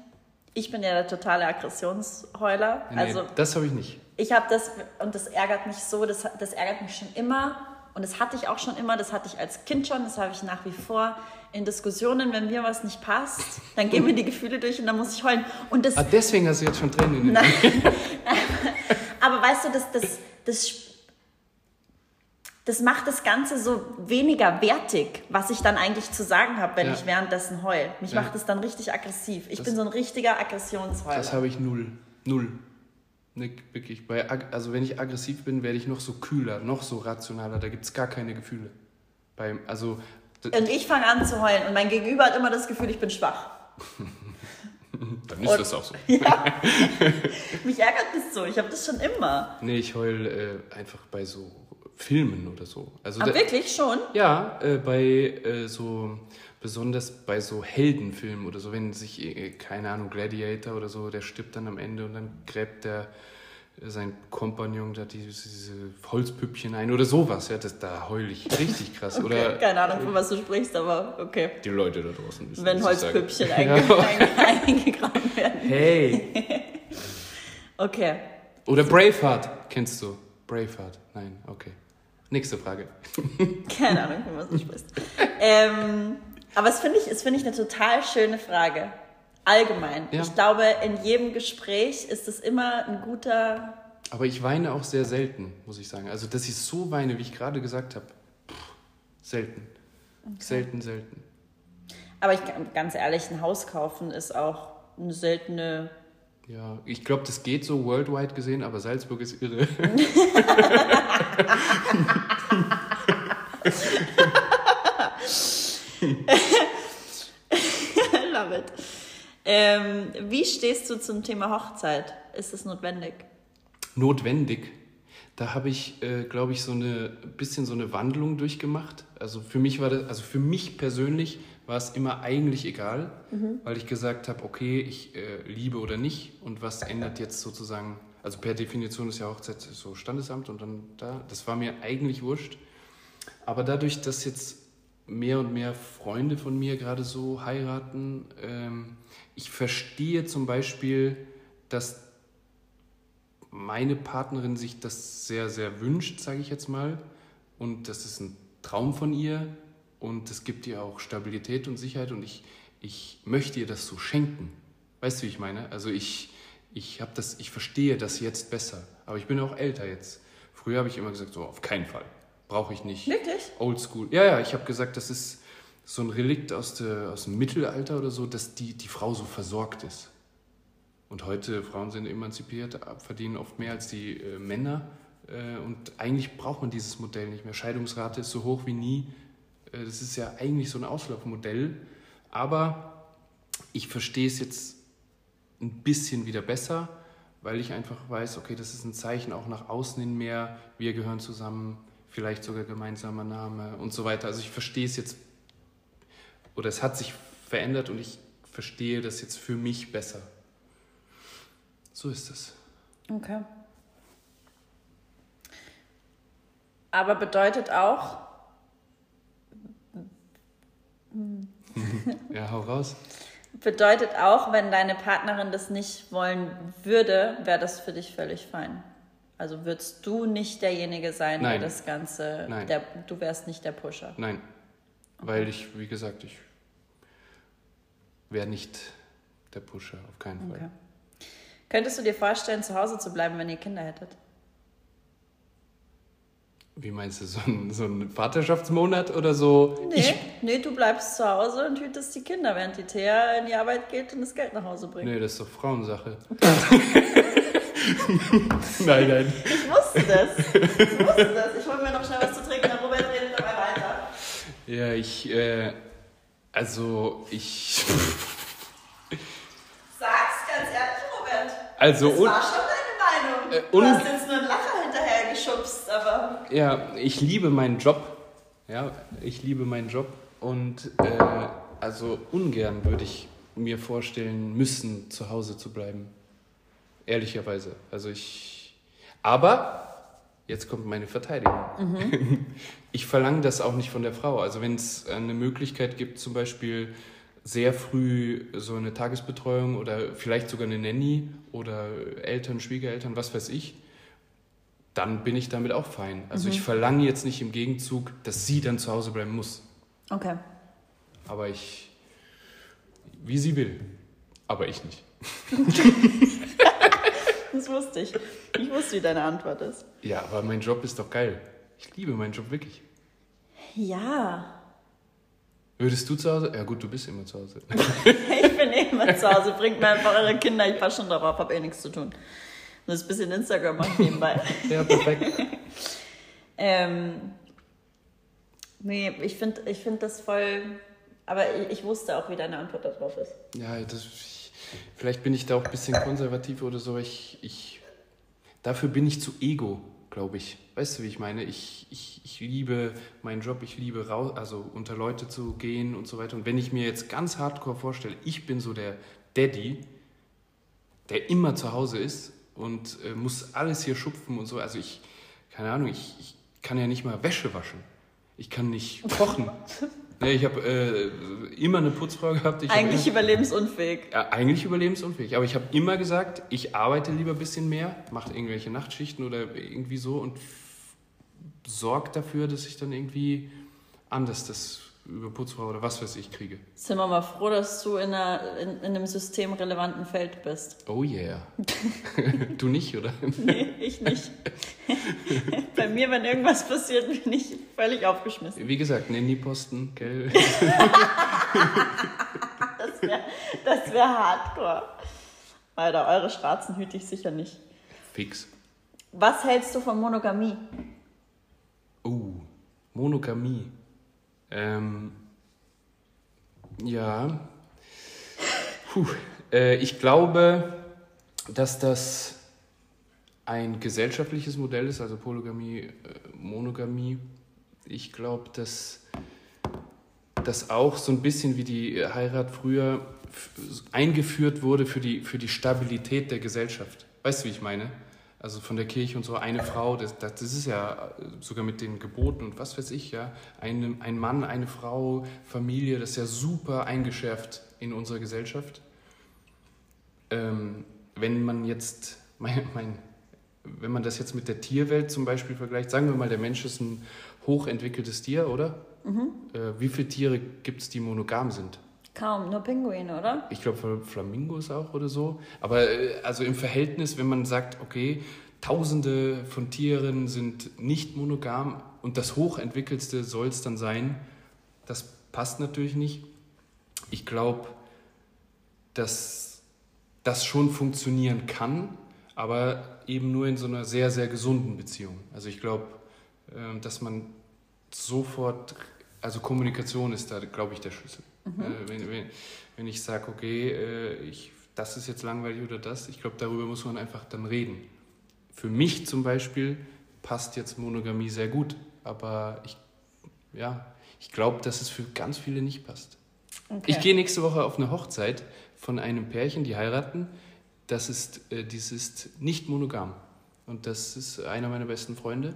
Ich bin ja der totale Aggressionsheuler. Nee, Also das habe ich nicht. ich habe das, und das ärgert mich so, das, das ärgert mich schon immer. Und das hatte ich auch schon immer, das hatte ich als Kind schon, das habe ich nach wie vor in Diskussionen, wenn mir was nicht passt, dann gehen mir die Gefühle durch und dann muss ich heulen. Und das, Ah, deswegen hast du jetzt schon Tränen in den Nein. Aber weißt du, das, das, das, das macht das Ganze so weniger wertig, was ich dann eigentlich zu sagen habe, wenn Ja. ich währenddessen heul. Mich Ja. macht das dann richtig aggressiv. Ich Das- bin so ein richtiger Aggressionsheuler. Das habe ich null. Null. Ne, wirklich. Bei, also wenn ich aggressiv bin, werde ich noch so kühler, noch so rationaler. Da gibt es gar keine Gefühle. Beim, also, und ich fange an zu heulen und mein Gegenüber hat immer das Gefühl, ich bin schwach. Dann ist und, das auch so. Ja. Mich ärgert das so. Ich habe das schon immer. Nee, ich heul äh, einfach bei so Filmen oder so. Also Aber wirklich schon? Ja, äh, bei äh, so besonders bei so Heldenfilmen oder so, wenn sich, äh, keine Ahnung, Gladiator oder so, der stirbt dann am Ende und dann gräbt der äh, sein Kompagnon da diese, diese Holzpüppchen ein oder sowas. Ja, das, da heul ich richtig krass. okay, oder, keine Ahnung, von was du sprichst, aber okay. Die Leute da draußen wissen Wenn Holzpüppchen eingegraben werden. Hey! okay. Oder Braveheart, kennst du? Braveheart, nein, okay. Nächste Frage. keine Ahnung, von was du sprichst. ähm, aber es finde ich, find ich eine total schöne Frage. Allgemein. Ja. Ich glaube, in jedem Gespräch ist es immer ein guter. Aber ich weine auch sehr selten, muss ich sagen. Also, dass ich so weine, wie ich gerade gesagt habe, selten. Okay. Selten, selten. Aber ich, ganz ehrlich, ein Haus kaufen ist auch eine seltene. Ja, ich glaube, das geht so worldwide gesehen, aber Salzburg ist irre. Love it. Ähm, wie stehst du zum Thema Hochzeit? Ist es notwendig? Notwendig? Da habe ich, äh, glaube ich, so eine bisschen so eine Wandlung durchgemacht. Also für mich war das, also für mich persönlich war es immer eigentlich egal, mhm. weil ich gesagt habe, okay, ich äh, liebe oder nicht und was ändert jetzt sozusagen, also per Definition ist ja Hochzeit so Standesamt und dann da, das war mir eigentlich wurscht. Aber dadurch, dass jetzt mehr und mehr Freunde von mir gerade so heiraten. Ähm, ich verstehe zum Beispiel, dass meine Partnerin sich das sehr, sehr wünscht, sage ich jetzt mal. Und das ist ein Traum von ihr und es gibt ihr auch Stabilität und Sicherheit und ich, ich möchte ihr das so schenken. Weißt du, wie ich meine? Also ich, ich, das, ich verstehe das jetzt besser, aber ich bin auch älter jetzt. Früher habe ich immer gesagt, so auf keinen Fall brauche ich nicht. Wirklich? Oldschool. Ja, ja, ich habe gesagt, das ist so ein Relikt aus, der, aus dem Mittelalter oder so, dass die, die Frau so versorgt ist. Und heute, Frauen sind emanzipiert, verdienen oft mehr als die äh, Männer. Äh, und eigentlich braucht man dieses Modell nicht mehr. Scheidungsrate ist so hoch wie nie. Äh, das ist ja eigentlich so ein Auslaufmodell. Aber ich verstehe es jetzt ein bisschen wieder besser, weil ich einfach weiß, okay, das ist ein Zeichen auch nach außen hin mehr. Wir gehören zusammen vielleicht sogar gemeinsamer Name und so weiter. Also ich verstehe es jetzt, oder es hat sich verändert und ich verstehe das jetzt für mich besser. So ist es. Okay. Aber bedeutet auch. ja, hau raus. Bedeutet auch, wenn deine Partnerin das nicht wollen würde, wäre das für dich völlig fein. Also würdest du nicht derjenige sein, Nein. der das Ganze, Nein. Der, du wärst nicht der Pusher? Nein, weil ich, wie gesagt, ich wäre nicht der Pusher, auf keinen Fall. Okay. Könntest du dir vorstellen, zu Hause zu bleiben, wenn ihr Kinder hättet? Wie meinst du, so ein, so ein Vaterschaftsmonat oder so? Nee, ich, nee, du bleibst zu Hause und hütest die Kinder, während die Thea in die Arbeit geht und das Geld nach Hause bringt. Nee, das ist doch Frauensache. nein, nein. Ich wusste das. Ich wusste das. Ich hole mir noch schnell was zu trinken, Robert redet dabei weiter. Ja, ich, äh, also, ich. Sag's ganz ehrlich, Robert. Also, das war schon deine Meinung. Äh, du hast jetzt nur einen Lacher hinterher geschubst, aber. Ja, ich liebe meinen Job. Ja, ich liebe meinen Job und, äh, also, ungern würde ich mir vorstellen müssen, zu Hause zu bleiben. Ehrlicherweise. Also ich. Aber jetzt kommt meine Verteidigung. Mhm. Ich verlange das auch nicht von der Frau. Also wenn es eine Möglichkeit gibt, zum Beispiel sehr früh so eine Tagesbetreuung oder vielleicht sogar eine Nanny oder Eltern, Schwiegereltern, was weiß ich, dann bin ich damit auch fein. Also mhm. ich verlange jetzt nicht im Gegenzug, dass sie dann zu Hause bleiben muss. Okay. Aber ich, wie sie will. Aber ich nicht. Wusste ich. Ich wusste, wie deine Antwort ist. Ja, aber mein Job ist doch geil. Ich liebe meinen Job wirklich. Ja. Würdest du zu Hause? Ja gut, du bist immer zu Hause. ich bin immer zu Hause. Bringt mir einfach eure Kinder. Ich passe schon darauf, habe eh nichts zu tun. Das ist ein bisschen Instagram machen nebenbei. ja, perfekt. ähm, nee, ich finde ich find das voll. Aber ich, ich, wusste auch, wie deine Antwort darauf ist. Ja, das, vielleicht bin ich da auch ein bisschen konservativ oder so. Ich, ich, dafür bin ich zu ego, glaube ich. Weißt du, wie ich meine? Ich, ich, ich liebe meinen Job, ich liebe raus, also unter Leute zu gehen und so weiter. Und wenn ich mir jetzt ganz hardcore vorstelle, ich bin so der Daddy, der immer zu Hause ist und äh, muss alles hier schupfen und so. Also ich, keine Ahnung, ich, ich kann ja nicht mal Wäsche waschen. Ich kann nicht kochen. nee, ich habe äh, immer eine Putzfrau gehabt. Ich eigentlich immer, überlebensunfähig. Ja, eigentlich überlebensunfähig. Aber ich habe immer gesagt, ich arbeite lieber ein bisschen mehr, mache irgendwelche Nachtschichten oder irgendwie so und sorge dafür, dass ich dann irgendwie anders das über Putzfrau oder was weiß ich kriege. Sind wir mal froh, dass du in, einer, in, in einem systemrelevanten Feld bist. Oh yeah. du nicht, oder? nee, ich nicht. Bei mir, wenn irgendwas passiert, bin ich völlig aufgeschmissen. Wie gesagt, Nanny-Posten, gell? das wäre das wär hardcore. Alter, eure Schwarzen hüte ich sicher nicht. Fix. Was hältst du von Monogamie? Oh, Monogamie. Ähm, ja. Puh. Äh, ich glaube, dass das ein gesellschaftliches Modell ist, also Polygamie, äh, Monogamie. Ich glaube, dass das auch so ein bisschen wie die Heirat früher eingeführt wurde für die, für die Stabilität der Gesellschaft. Weißt du, wie ich meine? Also von der Kirche und so, eine Frau, das, das ist ja sogar mit den Geboten und was weiß ich, ja, ein, ein Mann, eine Frau, Familie, das ist ja super eingeschärft in unserer Gesellschaft. Ähm, wenn man jetzt, mein, mein, wenn man das jetzt mit der Tierwelt zum Beispiel vergleicht, sagen wir mal, der Mensch ist ein hochentwickeltes Tier, oder? Mhm. Äh, wie viele Tiere gibt es, die monogam sind? Kaum, nur Pinguine, oder? Ich glaube Flamingos auch oder so. Aber äh, also im Verhältnis, wenn man sagt, okay, Tausende von Tieren sind nicht monogam und das hochentwickelste soll es dann sein, das passt natürlich nicht. Ich glaube, dass das schon funktionieren kann, aber eben nur in so einer sehr, sehr gesunden Beziehung. Also ich glaube, ähm, dass man sofort, also Kommunikation ist da, glaube ich, der Schlüssel. Mhm. Äh, wenn, wenn, wenn, ich sage, okay, äh, ich, das ist jetzt langweilig oder das, ich glaube, darüber muss man einfach dann reden. Für mich zum Beispiel passt jetzt Monogamie sehr gut, aber ich, ja, ich glaube, dass es für ganz viele nicht passt. Okay. Ich gehe nächste Woche auf eine Hochzeit von einem Pärchen, die heiraten. Das ist, äh, dies ist nicht monogam. Und das ist einer meiner besten Freunde.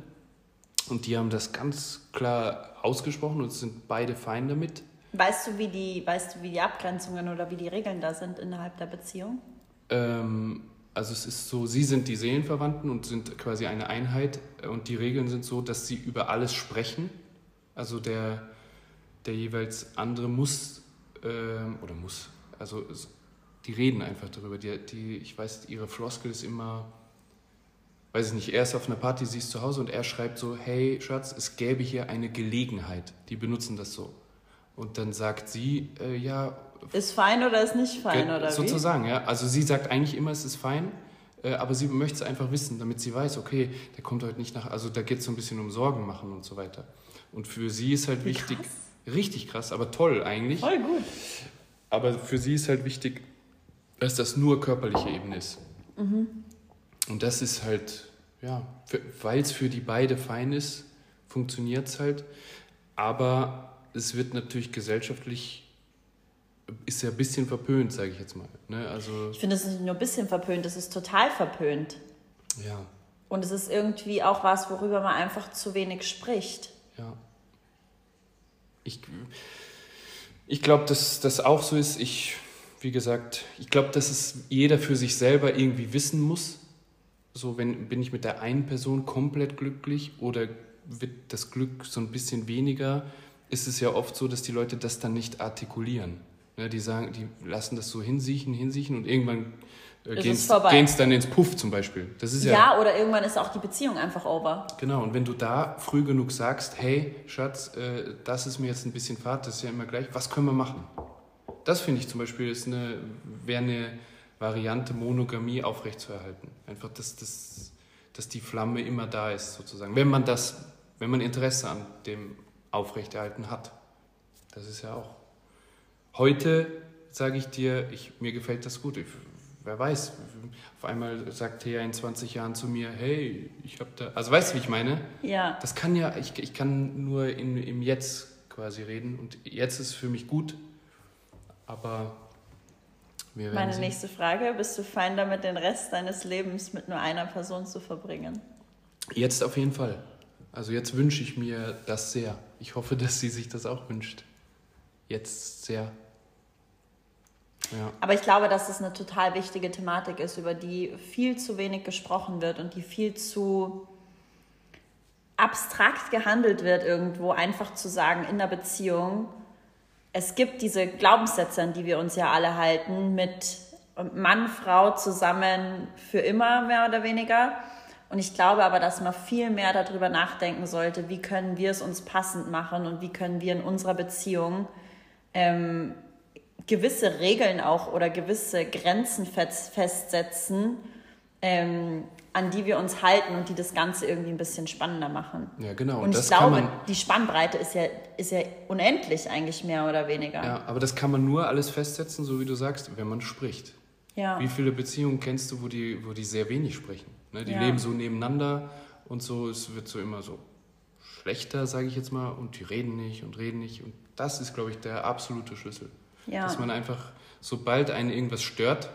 Und die haben das ganz klar ausgesprochen und sind beide fein damit. Weißt du, wie die, weißt du, wie die Abgrenzungen oder wie die Regeln da sind innerhalb der Beziehung? Ähm, also es ist so, sie sind die Seelenverwandten und sind quasi eine Einheit und die Regeln sind so, dass sie über alles sprechen. Also der, der jeweils andere muss ähm, oder muss, also die reden einfach darüber. Die, die, ich weiß, ihre Floskel ist immer, weiß ich nicht, er ist auf einer Party, sie ist zu Hause und er schreibt so, hey Schatz, es gäbe hier eine Gelegenheit. Die benutzen das so. Und dann sagt sie, äh, ja. Ist fein oder ist nicht fein, oder Sozusagen, wie? ja. Also sie sagt eigentlich immer, es ist fein, äh, aber sie möchte es einfach wissen, damit sie weiß, okay, der kommt heute nicht nach. Also da geht es so ein bisschen um Sorgen machen und so weiter. Und für sie ist halt wichtig, krass. richtig krass, aber toll eigentlich. Voll gut. Aber für sie ist halt wichtig, dass das nur körperliche Ebene ist. Mhm. Und das ist halt, ja, weil es für die beide fein ist, funktioniert es halt. Aber es wird natürlich gesellschaftlich ist ja ein bisschen verpönt, sage ich jetzt mal. Ne? Also ich finde, es ist nicht nur ein bisschen verpönt, es ist total verpönt. Ja. Und es ist irgendwie auch was, worüber man einfach zu wenig spricht. Ja. Ich, ich glaube, dass das auch so ist. Ich, wie gesagt, ich glaube, dass es jeder für sich selber irgendwie wissen muss. So, wenn bin ich mit der einen Person komplett glücklich oder wird das Glück so ein bisschen weniger? Ist es ja oft so, dass die Leute das dann nicht artikulieren. Ne, die sagen, die lassen das so hinsiechen, hinsiechen und irgendwann äh, gehen es dann ins Puff zum Beispiel. Das ist ja, ja, oder irgendwann ist auch die Beziehung einfach over. Genau, und wenn du da früh genug sagst, hey Schatz, äh, das ist mir jetzt ein bisschen fad, das ist ja immer gleich, was können wir machen? Das finde ich zum Beispiel ist eine, wäre eine Variante Monogamie aufrechtzuerhalten. Einfach, dass, dass, dass die Flamme immer da ist, sozusagen. Wenn man das, wenn man Interesse an dem Aufrechterhalten hat. Das ist ja auch. Heute sage ich dir, ich, mir gefällt das gut. Ich, wer weiß, auf einmal sagt Thea in 20 Jahren zu mir, hey, ich habe da, also weißt du, wie ich meine? Ja. Das kann ja, ich, ich kann nur in, im Jetzt quasi reden und jetzt ist für mich gut, aber wir werden Meine sehen. nächste Frage, bist du fein damit, den Rest deines Lebens mit nur einer Person zu verbringen? Jetzt auf jeden Fall. Also jetzt wünsche ich mir das sehr. Ich hoffe, dass sie sich das auch wünscht. Jetzt sehr. Ja. Aber ich glaube, dass es eine total wichtige Thematik ist, über die viel zu wenig gesprochen wird und die viel zu abstrakt gehandelt wird irgendwo, einfach zu sagen in der Beziehung, es gibt diese Glaubenssätze, an die wir uns ja alle halten, mit Mann, Frau zusammen für immer, mehr oder weniger. Und ich glaube aber, dass man viel mehr darüber nachdenken sollte, wie können wir es uns passend machen und wie können wir in unserer Beziehung ähm, gewisse Regeln auch oder gewisse Grenzen fest, festsetzen, ähm, an die wir uns halten und die das Ganze irgendwie ein bisschen spannender machen. Ja, genau. Und ich das kann glaube, man, die Spannbreite ist ja, ist ja unendlich eigentlich mehr oder weniger. ja, aber das kann man nur alles festsetzen, so wie du sagst, wenn man spricht. Ja. Wie viele Beziehungen kennst du, wo die, wo die sehr wenig sprechen? Ne? Die Ja. leben so nebeneinander und so, es wird so immer so schlechter, sage ich jetzt mal, und die reden nicht und reden nicht. Und das ist, glaube ich, der absolute Schlüssel. Ja. Dass man einfach, sobald einen irgendwas stört,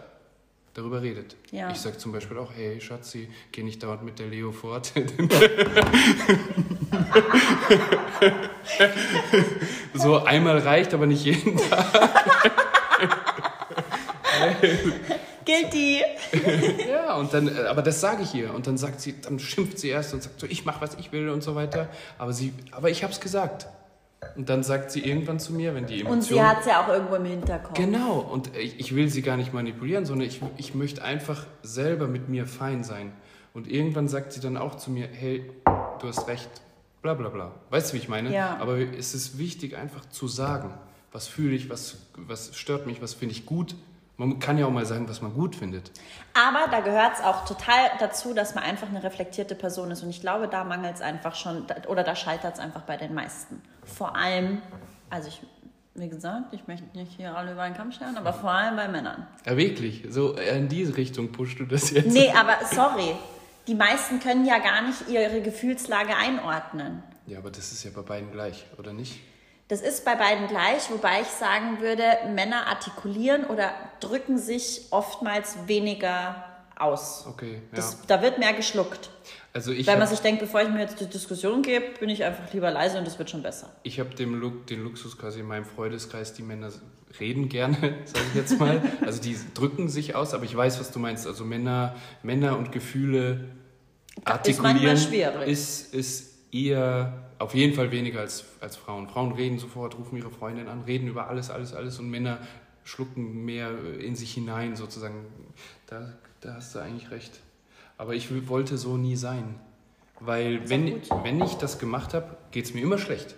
darüber redet. Ja. Ich sage zum Beispiel auch, hey Schatzi, geh nicht dauernd mit der Leo fort. so einmal reicht, aber nicht jeden Tag. Guilty! Ja, und dann, äh, aber das sage ich ihr. Und dann sagt sie, dann schimpft sie erst und sagt so, ich mache, was ich will und so weiter. Aber sie, aber ich habe es gesagt. Und dann sagt sie irgendwann zu mir, wenn die Emotionen... Und sie hat es ja auch irgendwo im Hinterkopf. Genau, und ich, ich will sie gar nicht manipulieren, sondern ich, ich möchte einfach selber mit mir fein sein. Und irgendwann sagt sie dann auch zu mir, hey, du hast recht, bla bla bla. Weißt du, wie ich meine? Ja. Aber es ist wichtig, einfach zu sagen, was fühle ich, was, was stört mich, was finde ich gut. Man kann ja auch mal sagen, was man gut findet. Aber da gehört es auch total dazu, dass man einfach eine reflektierte Person ist. Und ich glaube, da mangelt es einfach schon, oder da scheitert es einfach bei den meisten. Vor allem, also ich, wie gesagt, ich möchte nicht hier alle über einen Kamm scheren, aber vor allem bei Männern. Ja, wirklich. So in diese Richtung pushst du das jetzt. Nee, aber sorry, die meisten können ja gar nicht ihre Gefühlslage einordnen. Ja, aber das ist ja bei beiden gleich, oder nicht? Das ist bei beiden gleich, wobei ich sagen würde, Männer artikulieren oder drücken sich oftmals weniger aus. Okay, ja. Das, Da wird mehr geschluckt. also ich Weil man sich denkt, bevor ich mir jetzt die Diskussion gebe, bin ich einfach lieber leise und das wird schon besser. Ich habe den, Lu- den Luxus quasi in meinem Freundeskreis, die Männer reden gerne, sage ich jetzt mal. Also die drücken sich aus, aber ich weiß, was du meinst. Also Männer, Männer und Gefühle artikulieren schwierig. ist, ist eher auf jeden Fall weniger als, als Frauen. Frauen reden sofort, rufen ihre Freundin an, reden über alles, alles, alles und Männer schlucken mehr in sich hinein sozusagen. Da, da hast du eigentlich recht. Aber ich wollte so nie sein. Weil wenn, wenn ich das gemacht habe, geht es mir immer schlecht.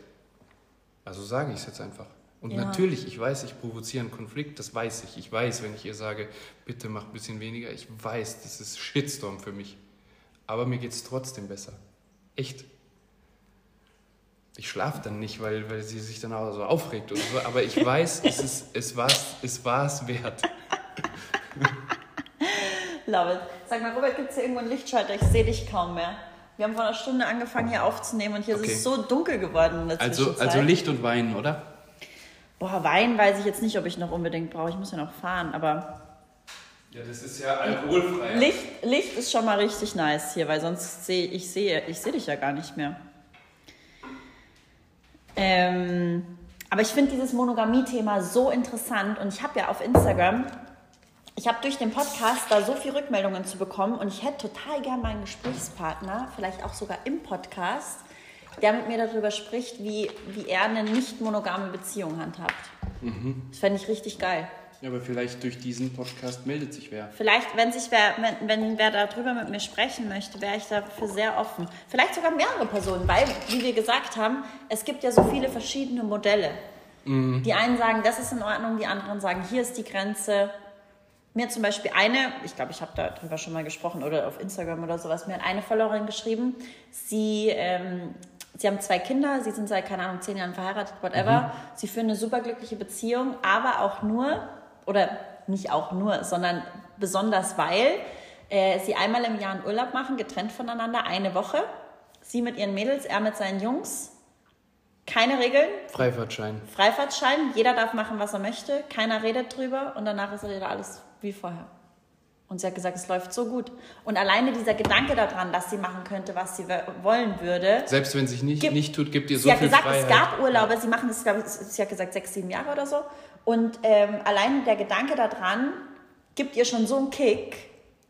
Also sage ich es jetzt einfach. Und Ja. natürlich, ich weiß, ich provoziere einen Konflikt, das weiß ich. Ich weiß, wenn ich ihr sage, bitte mach ein bisschen weniger, ich weiß, das ist Shitstorm für mich. Aber mir geht es trotzdem besser. Echt. Ich schlafe dann nicht, weil, weil sie sich dann auch so aufregt oder so. Aber ich weiß, es, ist, es war es war's wert. Love it. Sag mal, Robert, gibt es hier irgendwo einen Lichtschalter? Ich sehe dich kaum mehr. Wir haben vor einer Stunde angefangen hier aufzunehmen und hier Okay. ist es so dunkel geworden in der Also, Zwischenzeit. also Licht und Wein, oder? Boah, Wein weiß ich jetzt nicht, ob ich noch unbedingt brauche. Ich muss ja noch fahren, aber Ja, das ist ja alkoholfrei. Licht, Licht ist schon mal richtig nice hier, weil sonst sehe ich sehe ich sehe dich ja gar nicht mehr. Ähm, aber ich finde dieses Monogamie-Thema so interessant und ich habe ja auf Instagram, ich habe durch den Podcast da so viel Rückmeldungen zu bekommen und ich hätte total gern meinen Gesprächspartner, vielleicht auch sogar im Podcast, der mit mir darüber spricht, wie, wie er eine nicht monogame Beziehung handhabt. Das fände ich richtig geil. Ja, aber vielleicht durch diesen Podcast meldet sich wer. Vielleicht, wenn sich wer, wenn, wer darüber mit mir sprechen möchte, wäre ich dafür sehr offen. Vielleicht sogar mehrere Personen, weil, wie wir gesagt haben, es gibt ja so viele verschiedene Modelle. Die einen sagen, das ist in Ordnung, die anderen sagen, hier ist die Grenze. mir zum Beispiel eine, ich glaube, ich habe darüber schon mal gesprochen oder auf Instagram oder sowas, mir hat eine Followerin geschrieben, sie, ähm, sie haben zwei Kinder, sie sind seit, keine Ahnung, zehn Jahren verheiratet, whatever. Mhm. Sie führen eine superglückliche Beziehung, aber auch nur, oder nicht auch nur, sondern besonders weil äh, sie einmal im Jahr einen Urlaub machen, getrennt voneinander, eine Woche. Sie mit ihren Mädels, er mit seinen Jungs. Keine Regeln. Freifahrtschein. Freifahrtschein. Jeder darf machen, was er möchte. Keiner redet drüber und danach ist wieder alles wie vorher. Und sie hat gesagt, es läuft so gut. Und alleine dieser Gedanke daran, dass sie machen könnte, was sie wollen würde. Selbst wenn sie sich nicht, gibt, nicht tut, gibt ihr so viel Sie hat gesagt, es gab Urlaube, sie machen das, glaube ich, sie hat gesagt, sechs, sieben Jahre oder so. Und ähm, alleine der Gedanke daran gibt ihr schon so einen Kick,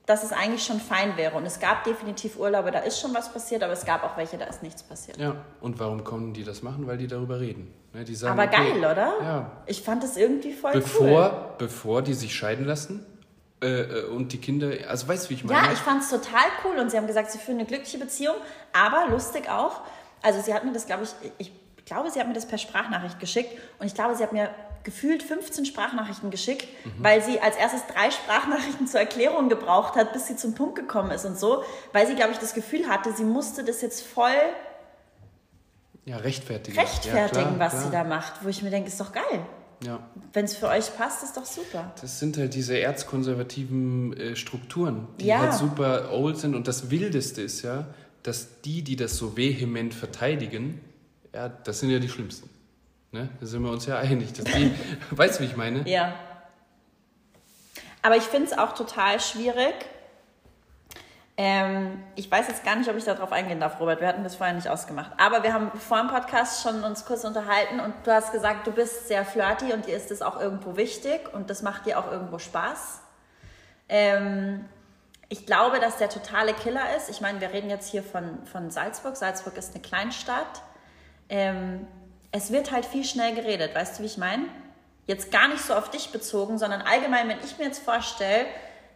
dass es eigentlich schon fein wäre. Und es gab definitiv Urlaube, da ist schon was passiert, aber es gab auch welche, da ist nichts passiert. Ja, und warum kommen die das machen? Weil die darüber reden. Ne, die sagen, aber geil, okay, oder? Ja. Ich fand es irgendwie voll bevor, cool. Bevor die sich scheiden lassen, äh, äh, und die Kinder, also weißt du, wie ich meine? Ja, ich fand es total cool und sie haben gesagt, sie führen eine glückliche Beziehung, aber lustig auch. Also sie hat mir das, glaube ich, ich glaube, sie hat mir das per Sprachnachricht geschickt und ich glaube, sie hat mir gefühlt 15 Sprachnachrichten geschickt, mhm. weil sie als erstes drei Sprachnachrichten zur Erklärung gebraucht hat, bis sie zum Punkt gekommen ist und so, weil sie, glaube ich, das Gefühl hatte, sie musste das jetzt voll ja, rechtfertigen, rechtfertigen ja, klar, was klar. sie da macht, wo ich mir denke, ist doch geil. Ja. Wenn es für euch passt, ist doch super. Das sind halt diese erzkonservativen äh, Strukturen, die ja. halt super old sind. Und das Wildeste ist ja, dass die, die das so vehement verteidigen, ja, das sind ja die Schlimmsten. Ne? Da sind wir uns ja einig. Dass die, weißt du, wie ich meine? Ja. Aber ich finde es auch total schwierig, ähm, ich weiß jetzt gar nicht, ob ich darauf eingehen darf, Robert. Wir hatten das vorher nicht ausgemacht. Aber wir haben vor dem Podcast schon uns kurz unterhalten und du hast gesagt, du bist sehr flirty und dir ist das auch irgendwo wichtig und das macht dir auch irgendwo Spaß. Ähm, ich glaube, dass der totale Killer ist. Ich meine, wir reden jetzt hier von, von Salzburg. Salzburg ist eine Kleinstadt. Ähm, es wird halt viel schnell geredet. Weißt du, wie ich meine? Jetzt gar nicht so auf dich bezogen, sondern allgemein, wenn ich mir jetzt vorstelle,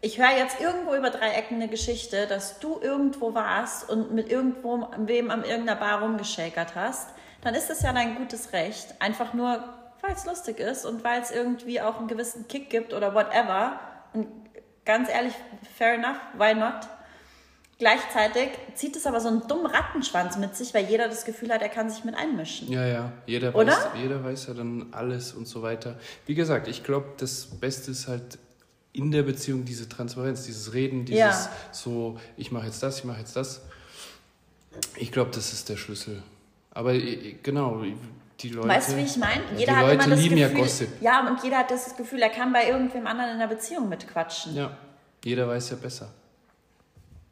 ich höre jetzt irgendwo über drei Ecken eine Geschichte, dass du irgendwo warst und mit irgendwo wem an irgendeiner Bar rumgeschäkert hast, dann ist es ja dein gutes Recht. Einfach nur, weil es lustig ist und weil es irgendwie auch einen gewissen Kick gibt oder whatever. Und ganz ehrlich, fair enough, why not? Gleichzeitig zieht es aber so einen dummen Rattenschwanz mit sich, weil jeder das Gefühl hat, er kann sich mit einmischen. Ja, ja, jeder, Oder? Weiß, jeder weiß ja dann alles und so weiter. Wie gesagt, ich glaube, das Beste ist halt in der Beziehung diese Transparenz, dieses Reden, dieses ja. so, ich mache jetzt das, ich mache jetzt das. Ich glaube, das ist der Schlüssel. Aber genau, die Leute. Weißt du, wie ich meine? Jeder die hat Leute immer das lieben Gefühl, ja Gossip. Ja, und jeder hat das Gefühl, er kann bei irgendwem anderen in der Beziehung mitquatschen. Ja, jeder weiß ja besser.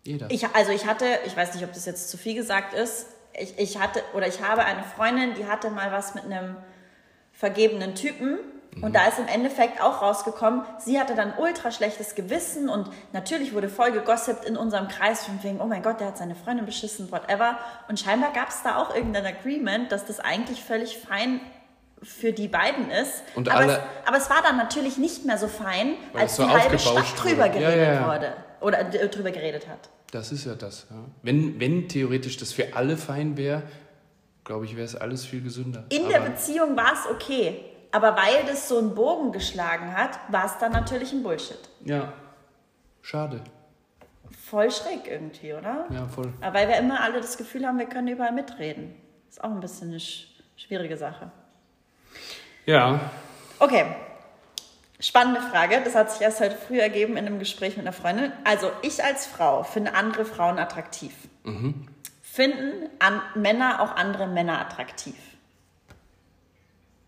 Jeder. Ich, also ich hatte, ich weiß nicht, ob das jetzt zu viel gesagt ist, ich, ich hatte oder ich habe eine Freundin, die hatte mal was mit einem vergebenen Typen und da ist im Endeffekt auch rausgekommen, sie hatte dann ultra schlechtes Gewissen und natürlich wurde voll gegossipt in unserem Kreis von wegen, oh mein Gott, der hat seine Freundin beschissen, whatever. Und scheinbar gab es da auch irgendein Agreement, dass das eigentlich völlig fein für die beiden ist. Und aber, alle, es, aber es war dann natürlich nicht mehr so fein, als so die halbe Stadt drüber geredet ja, ja. wurde oder äh, drüber geredet hat. Das ist ja das. Ja. Wenn, wenn theoretisch das für alle fein wäre, glaube ich, wäre es alles viel gesünder. In aber der Beziehung war es okay. Aber weil das so einen Bogen geschlagen hat, war es dann natürlich ein Bullshit. Ja, schade. Voll schräg irgendwie, oder? Ja, voll. Aber weil wir immer alle das Gefühl haben, wir können überall mitreden. Ist auch ein bisschen eine schwierige Sache. Ja. Okay. Spannende Frage. Das hat sich erst heute früh ergeben in einem Gespräch mit einer Freundin. Also, ich als Frau finde andere Frauen attraktiv. Mhm. Finden an Männer auch andere Männer attraktiv?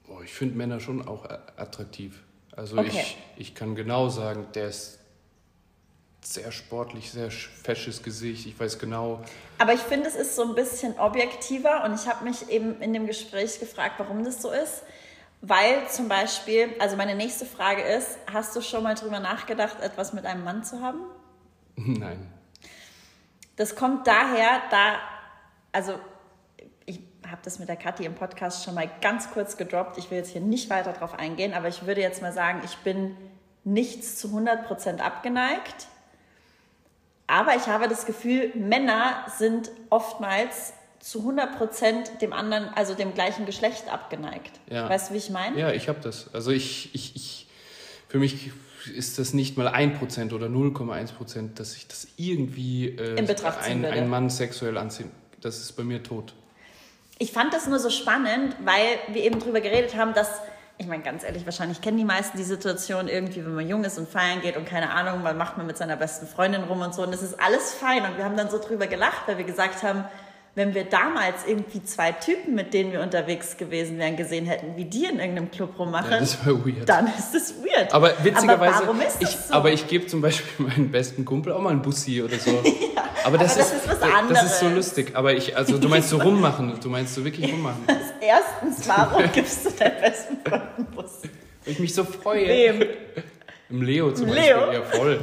Oh, ich finde Männer schon auch attraktiv. Also okay. ich, ich kann genau sagen, der ist sehr sportlich, sehr fesches Gesicht. Ich weiß genau. Aber ich finde, es ist so ein bisschen objektiver und ich habe mich eben in dem Gespräch gefragt, warum das so ist. Weil zum Beispiel, also meine nächste Frage ist, hast du schon mal drüber nachgedacht, etwas mit einem Mann zu haben? Nein. Das kommt daher, da, also habe das mit der Kathi im Podcast schon mal ganz kurz gedroppt. Ich will jetzt hier nicht weiter darauf eingehen, aber ich würde jetzt mal sagen, ich bin nichts zu 100% abgeneigt. Aber ich habe das Gefühl, Männer sind oftmals zu 100% dem anderen, also dem gleichen Geschlecht abgeneigt. Ja. Weißt du, wie ich meine? Ja, ich habe das. Also ich, ich, ich, für mich ist das nicht mal 1% oder 0,1%, dass ich das irgendwie äh, In Betracht ein, ein Mann sexuell anziehen. Das ist bei mir tot. Ich fand das nur so spannend, weil wir eben drüber geredet haben, dass, ich meine, ganz ehrlich, wahrscheinlich kennen die meisten die Situation irgendwie, wenn man jung ist und feiern geht und keine Ahnung, man macht man mit seiner besten Freundin rum und so und das ist alles fein und wir haben dann so drüber gelacht, weil wir gesagt haben, wenn wir damals irgendwie zwei Typen, mit denen wir unterwegs gewesen wären, gesehen hätten, wie die in irgendeinem Club rummachen, Ja, das weird. dann ist das weird. Aber witzigerweise, aber warum ist das ich, so? aber ich gebe zum Beispiel meinem besten Kumpel auch mal einen Bussi oder so. aber das, aber das ist was Das ist so anderes. lustig. Aber ich, also du meinst so rummachen, du meinst so wirklich rummachen. Erstens, warum gibst du deinem besten Freund einen Bus? Weil ich mich so freue. Wem? Im Leo zum Leo? Beispiel. Ja, voll.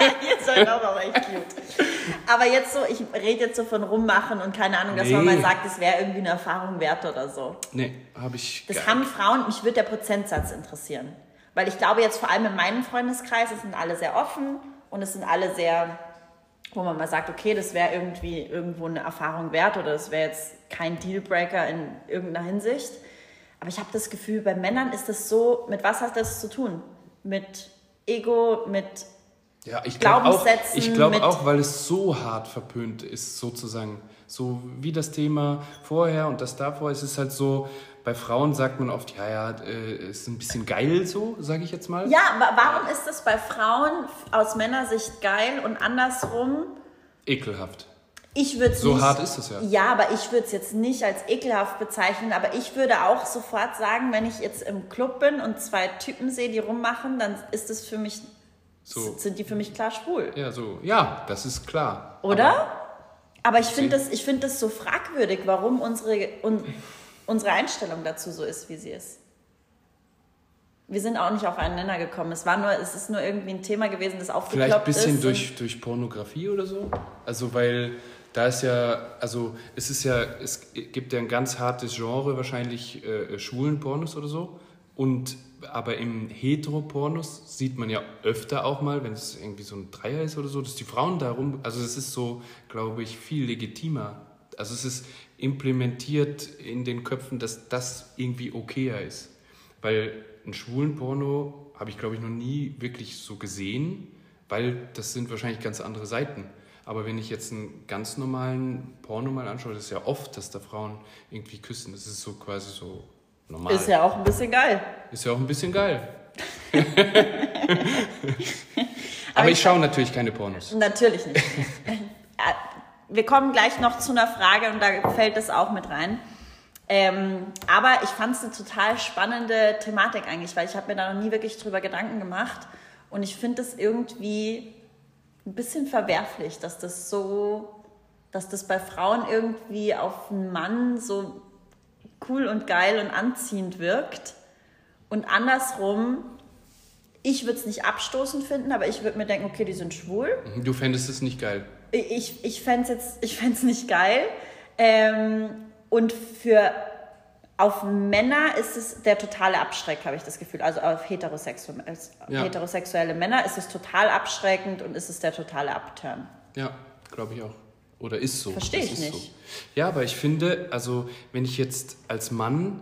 Ihr seid auch aber echt cute. Aber jetzt so, ich rede jetzt so von rummachen und keine Ahnung, dass man Nee. mal sagt, es wäre irgendwie eine Erfahrung wert oder so. Nee, habe ich. Das haben Frauen, mich würde der Prozentsatz interessieren. Weil ich glaube jetzt vor allem in meinem Freundeskreis, es sind alle sehr offen und es sind alle sehr, wo man mal sagt, okay, das wäre irgendwie irgendwo eine Erfahrung wert oder das wäre jetzt kein Dealbreaker in irgendeiner Hinsicht. Aber ich habe das Gefühl, bei Männern ist das so, mit was hat das zu tun? Mit Ego, mit Ja, ich glaube auch, ich glaube mit- auch, weil es so hart verpönt ist, sozusagen. So wie das Thema vorher und das davor, es ist halt so, bei Frauen sagt man oft, ja, ja, äh, ist ein bisschen geil so, sage ich jetzt mal. Ja, warum ist das bei Frauen aus Männersicht geil und andersrum? Ekelhaft. Ich würde So nicht, hart ist es ja. Ja, aber ich würde es jetzt nicht als ekelhaft bezeichnen, aber ich würde auch sofort sagen, wenn ich jetzt im Club bin und zwei Typen sehe, die rummachen, dann ist es für mich, So. sind die für mich klar schwul. Ja, so, ja, das ist klar. Oder? Aber ich finde das, ich find das so fragwürdig, warum unsere, un, unsere Einstellung dazu so ist, wie sie ist. Wir sind auch nicht auf einen Nenner gekommen. Es war nur, es ist nur irgendwie ein Thema gewesen, das aufgeploppt Vielleicht ein bisschen durch, durch Pornografie oder so. Also, weil da ist ja, also es ist ja, es gibt ja ein ganz hartes Genre, wahrscheinlich äh, schwulen Pornos oder so. Und aber im Heteropornos sieht man ja öfter auch mal, wenn es irgendwie so ein Dreier ist oder so, dass die Frauen darum, also es ist so, glaube ich, viel legitimer. Also es ist implementiert in den Köpfen, dass das irgendwie okayer ist. Weil einen schwulen Porno habe ich, glaube ich, noch nie wirklich so gesehen, weil das sind wahrscheinlich ganz andere Seiten. Aber wenn ich jetzt einen ganz normalen Porno mal anschaue, das ist ja oft, dass da Frauen irgendwie küssen. Das ist so quasi so normal. Ist ja auch ein bisschen geil. Ist ja auch ein bisschen geil. Aber ich schaue natürlich keine Pornos. Natürlich nicht. Äh, Wir kommen gleich noch zu einer Frage und da fällt das auch mit rein. Ähm, aber ich fand es eine total spannende Thematik eigentlich, weil ich habe mir da noch nie wirklich drüber Gedanken gemacht und ich finde es irgendwie ein bisschen verwerflich, dass das so, dass das bei Frauen irgendwie auf einen Mann so cool und geil und anziehend wirkt und andersrum, ich würde es nicht abstoßend finden, aber ich würde mir denken, okay, die sind schwul. Du fändest es nicht geil. Ich, ich fände es jetzt, ich fänd's nicht geil. Ähm, und für auf Männer ist es der totale Abschreck, habe ich das Gefühl. Also auf heterosexu Ja. heterosexuelle Männer ist es total abschreckend und ist es der totale Upturn. Ja, glaube ich auch. Oder ist so. Versteh Das ich nicht. So. Ja, aber ich finde, also wenn ich jetzt als Mann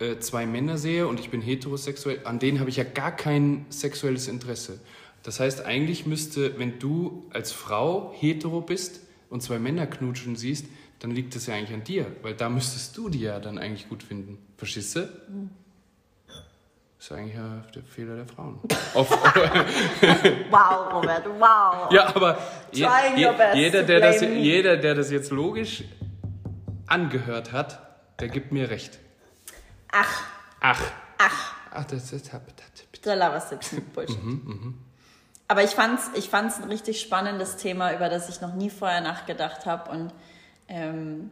äh, zwei Männer sehe und ich bin heterosexuell, an denen habe ich ja gar kein sexuelles Interesse. Das heißt, eigentlich müsste, wenn du als Frau hetero bist und zwei Männer knutschen siehst, dann liegt das ja eigentlich an dir, weil da müsstest du die ja dann eigentlich gut finden. Verstehst du? Mhm. Das ist eigentlich der Fehler der Frauen. Wow, Robert, wow. Ja, aber Trying je, your best jeder, der das, jeder, der das jetzt logisch angehört hat, der gibt mir recht. Ach, Ach. ach. Ach, das ist. Da laberst du Bullshit. Aber ich fand's, ich fand's ein richtig spannendes Thema, über das ich noch nie vorher nachgedacht habe. Und ähm,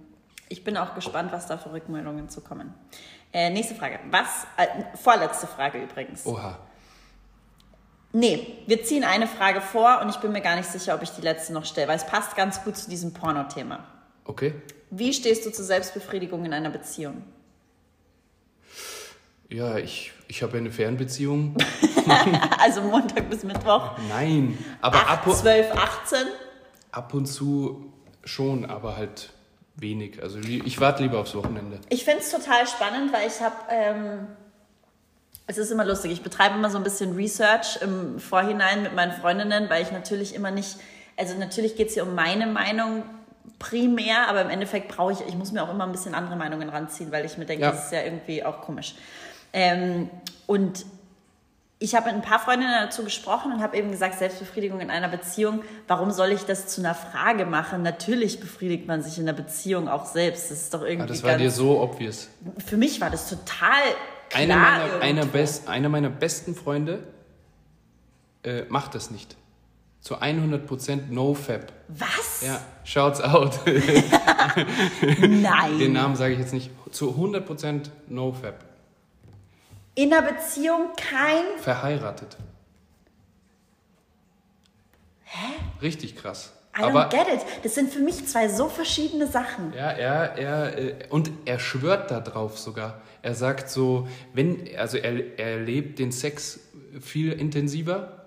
ich bin auch gespannt, was da für Rückmeldungen zu kommen. Äh, nächste Frage. Was, äh, vorletzte Frage übrigens. Oha. Nee, wir ziehen eine Frage vor und ich bin mir gar nicht sicher, ob ich die letzte noch stelle, weil es passt ganz gut zu diesem Porno-Thema. Okay. Wie stehst du zur Selbstbefriedigung in einer Beziehung? Ja, ich, ich habe ja eine Fernbeziehung. Also Montag bis Mittwoch. Nein, aber 8, ab, und- 12, 18? ab und zu schon, aber halt wenig. Also ich warte lieber aufs Wochenende. Ich finde es total spannend, weil ich habe ähm, Es ist immer lustig. Ich betreibe immer so ein bisschen Research im Vorhinein mit meinen Freundinnen, weil ich natürlich immer nicht, also natürlich geht es hier um meine Meinung primär, aber im Endeffekt brauche ich, ich muss mir auch immer ein bisschen andere Meinungen ranziehen, weil ich mir denke, Ja. das ist ja irgendwie auch komisch. Ähm, und ich habe mit ein paar Freundinnen dazu gesprochen und habe eben gesagt, Selbstbefriedigung in einer Beziehung, warum soll ich das zu einer Frage machen? Natürlich befriedigt man sich in der Beziehung auch selbst. Das ist doch irgendwie Ah, das war dir so obvious. Für mich war das total Einer meiner, einer, best, einer meiner besten Freunde äh, macht das nicht. Zu 100% No-Fab. Was? Ja, shouts out. Nein. Den Namen sage ich jetzt nicht. Zu 100% No-Fab. In einer Beziehung kein. Verheiratet. Hä? Richtig krass. I don't Aber get it. Das sind für mich zwei so verschiedene Sachen. Ja, er, er, äh, und er schwört da drauf sogar. Er sagt so, wenn, also er, er lebt den Sex viel intensiver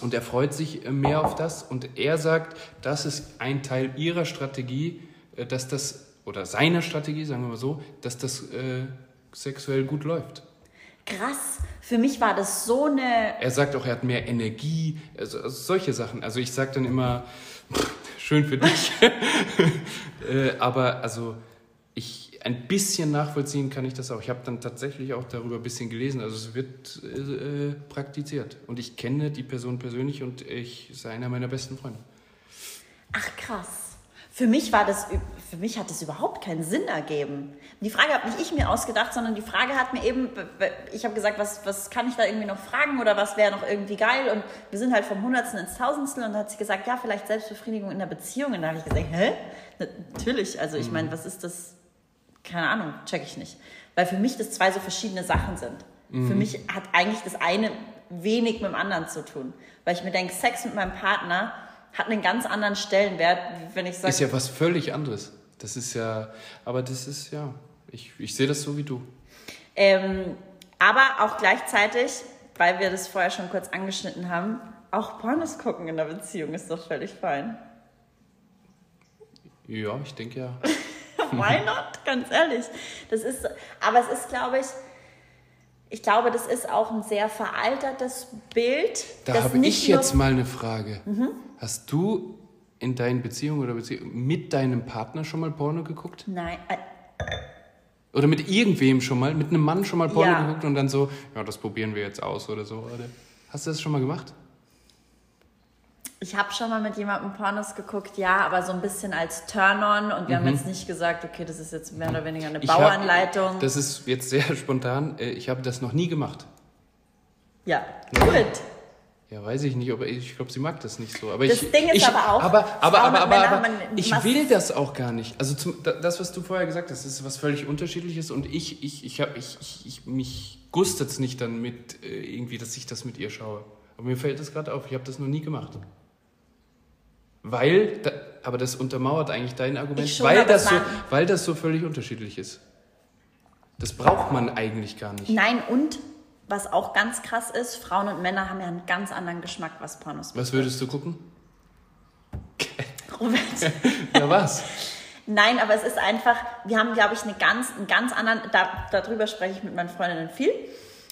und er freut sich mehr auf das und er sagt, das ist ein Teil ihrer Strategie, äh, dass das, oder seiner Strategie, sagen wir mal so, dass das äh, sexuell gut läuft. Krass. Für mich war das so eine. Er sagt auch, er hat mehr Energie, also, also solche Sachen. Also ich sage dann immer, schön für dich. äh, aber also ich ein bisschen nachvollziehen kann ich das auch. Ich habe dann tatsächlich auch darüber ein bisschen gelesen. Also es wird äh, praktiziert. Und ich kenne die Person persönlich und ich ist einer meiner besten Freunde. Ach krass. Für mich war das, für mich hat das überhaupt keinen Sinn ergeben. Die Frage habe nicht ich mir ausgedacht, sondern die Frage hat mir eben, ich habe gesagt, was, was kann ich da irgendwie noch fragen oder was wäre noch irgendwie geil? Und wir sind halt vom Hundertsten ins Tausendstel und dann hat sie gesagt, ja, vielleicht Selbstbefriedigung in der Beziehung. Und da habe ich gesagt, hä? Natürlich. Also ich meine, was ist das? Keine Ahnung, check ich nicht. Weil für mich das zwei so verschiedene Sachen sind. Für mich hat eigentlich das eine wenig mit dem anderen zu tun. Weil ich mir denke, Sex mit meinem Partner hat einen ganz anderen Stellenwert, wenn ich sage, Ist ja was völlig anderes. Das ist ja, aber das ist ja, ich, ich sehe das so wie du. ähm, aber auch gleichzeitig, weil wir das vorher schon kurz angeschnitten haben, auch Pornos gucken in der Beziehung ist doch völlig fein. Ja, ich denke ja. Why not? Ganz ehrlich. Das ist, aber es ist, glaube ich, ich glaube, das ist auch ein sehr veraltertes Bild. Da habe ich jetzt mal eine Frage. Hast du in deinen Beziehungen oder Beziehungen mit deinem Partner schon mal Porno geguckt? Nein, äh, Oder mit irgendwem schon mal? Mit einem Mann schon mal Porno Ja. geguckt und dann so, ja, das probieren wir jetzt aus oder so? Oder? Hast du das schon mal gemacht? Ich habe schon mal mit jemandem Pornos geguckt, ja, aber so ein bisschen als Turn-on und wir haben jetzt nicht gesagt, okay, das ist jetzt mehr oder weniger eine Mhm. Ich hab- Bauanleitung. Das ist jetzt sehr spontan. Äh, Ich habe das noch nie gemacht. ja, gut. Ja, weiß ich nicht, aber ich glaube, sie mag das nicht so. Aber Das ich, Ding ist ich, aber auch, aber, aber, aber, aber, Männer aber ich will das auch gar nicht. Also zum, da- das, was du vorher gesagt hast, ist was völlig Unterschiedliches und ich, ich, ich, hab, ich, ich, ich mich gustet es nicht dann mit äh, irgendwie, dass ich das mit ihr schaue. Aber mir fällt das gerade auf. Ich habe das noch nie gemacht. Weil, da, aber das untermauert eigentlich dein Argument, schon, weil das, so, weil das so völlig unterschiedlich ist. Das braucht man eigentlich gar nicht. Nein, und was auch ganz krass ist, Frauen und Männer haben ja einen ganz anderen Geschmack, was Pornos Was würdest du gucken? Robert. Ja, was? Nein, aber es ist einfach, wir haben, glaube ich, eine ganz, einen ganz anderen, da, darüber spreche ich mit meinen Freundinnen viel.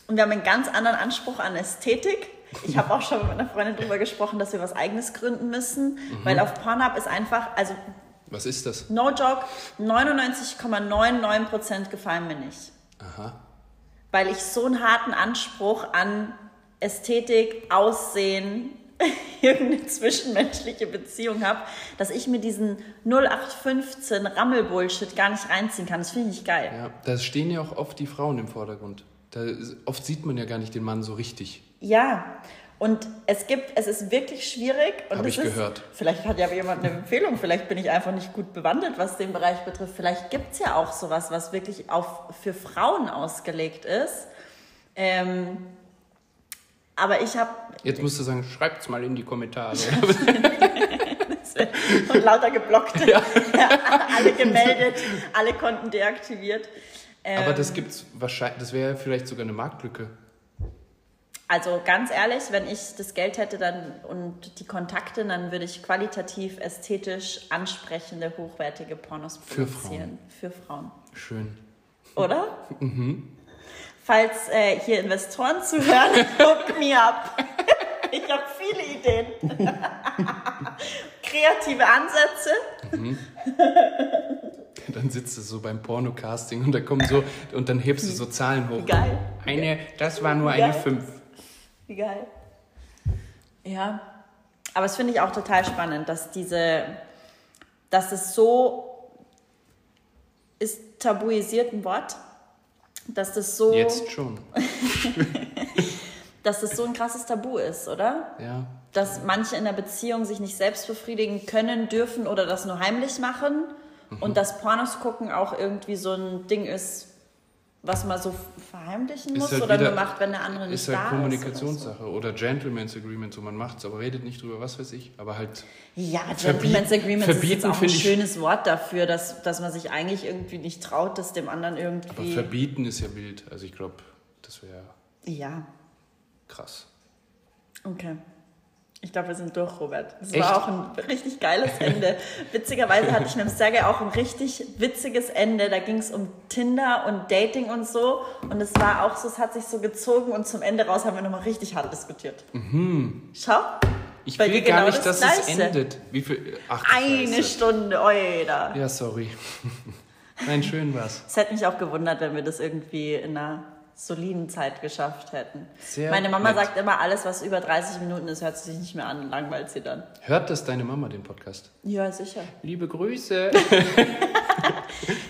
Und wir haben einen ganz anderen Anspruch an Ästhetik. Ich habe auch schon mit meiner Freundin darüber gesprochen, dass wir was Eigenes gründen müssen, weil auf Pornhub ist einfach, also Was ist das? no joke, 99,99% gefallen mir nicht. Aha. Weil ich so einen harten Anspruch an Ästhetik, Aussehen, irgendeine zwischenmenschliche Beziehung habe, dass ich mir diesen 0815 Rammel-Bullshit gar nicht reinziehen kann. Das finde ich nicht geil. Ja, da stehen ja auch oft die Frauen im Vordergrund. Da, oft sieht man ja gar nicht den Mann so richtig. Ja, und es gibt, es ist wirklich schwierig. Und Hab es ich ist, gehört. Vielleicht hat ja jemand eine Empfehlung, vielleicht bin ich einfach nicht gut bewandert, was den Bereich betrifft. Vielleicht gibt es ja auch sowas, was wirklich auf, für Frauen ausgelegt ist. Ähm, aber ich habe Jetzt musst du sagen, schreibt's mal in die Kommentare. und lauter geblockt, alle gemeldet, alle Konten deaktiviert. Ähm, Aber das gibt's wahrscheinlich, das wäre vielleicht sogar eine Marktlücke. Also ganz ehrlich, wenn ich das Geld hätte dann und die Kontakte, dann würde ich qualitativ, ästhetisch ansprechende, hochwertige Pornos Für produzieren. Für Frauen. Schön. Oder? Mhm. falls äh, hier Investoren zuhören, hook me up. ich habe viele Ideen. Kreative Ansätze. Dann sitzt du so beim Pornocasting und da kommen so und dann hebst du so Zahlen hoch. Geil. Eine, das war nur eine Geil. 5. Wie geil. Ja. Aber es finde ich auch total spannend, dass diese, dass es so ist tabuisiert ein Wort, dass das so, Jetzt schon. dass das so ein krasses Tabu ist, oder? Ja. Dass manche in der Beziehung sich nicht selbst befriedigen können, dürfen oder das nur heimlich machen Mhm. und dass Pornos gucken auch irgendwie so ein Ding ist, was man so verheimlichen Ist muss halt oder wieder- nur macht, wenn der andere nicht Ist halt da ist. Kommunikationssache oder, Gentleman's Agreement, so man macht's, aber redet nicht drüber, was weiß ich, aber halt Ja, Gentleman's Agreement ist jetzt auch ein schönes Wort dafür, dass, dass man sich eigentlich irgendwie nicht traut, das dem anderen aber irgendwie. verbieten ist ja wild, also ich glaube, das wäre Ja, krass. okay. Ich glaube, wir sind durch, Robert. Es Echt? war auch ein richtig geiles Ende. Witzigerweise hatte ich mit dem Sergei auch ein richtig witziges Ende. Da ging es um Tinder und Dating und so. Und es war auch so, es hat sich so gezogen und zum Ende raus haben wir nochmal richtig hart diskutiert. Schau. Ich will gar genau nicht, das dass es Gleiche. endet. Wie viel? Ach, Eine Scheiße. Stunde, oida. Ja, sorry. Nein, schön war's. Es hätte mich auch gewundert, wenn wir das irgendwie in einer soliden Zeit geschafft hätten. Sehr Meine Mama nett. sagt immer, alles, was über 30 Minuten ist, hört sich nicht mehr an, langweilt sie dann. Hört das deine Mama, den Podcast? Ja, sicher. Liebe Grüße.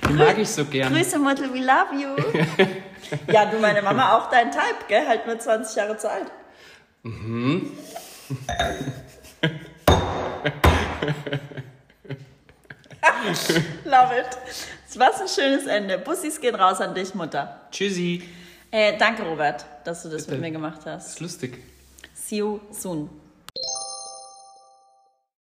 Die mag ich so gern. Grüße, Mutter, we love you. ja, du, meine Mama auch dein Type, gell? Halt nur 20 Jahre zu alt. Mhm. love it. War ein schönes Ende. Bussis gehen raus an dich, Mutter. Tschüssi. Äh, danke, Robert, dass du das Bitte. mit mir gemacht hast. Ist lustig. See you soon.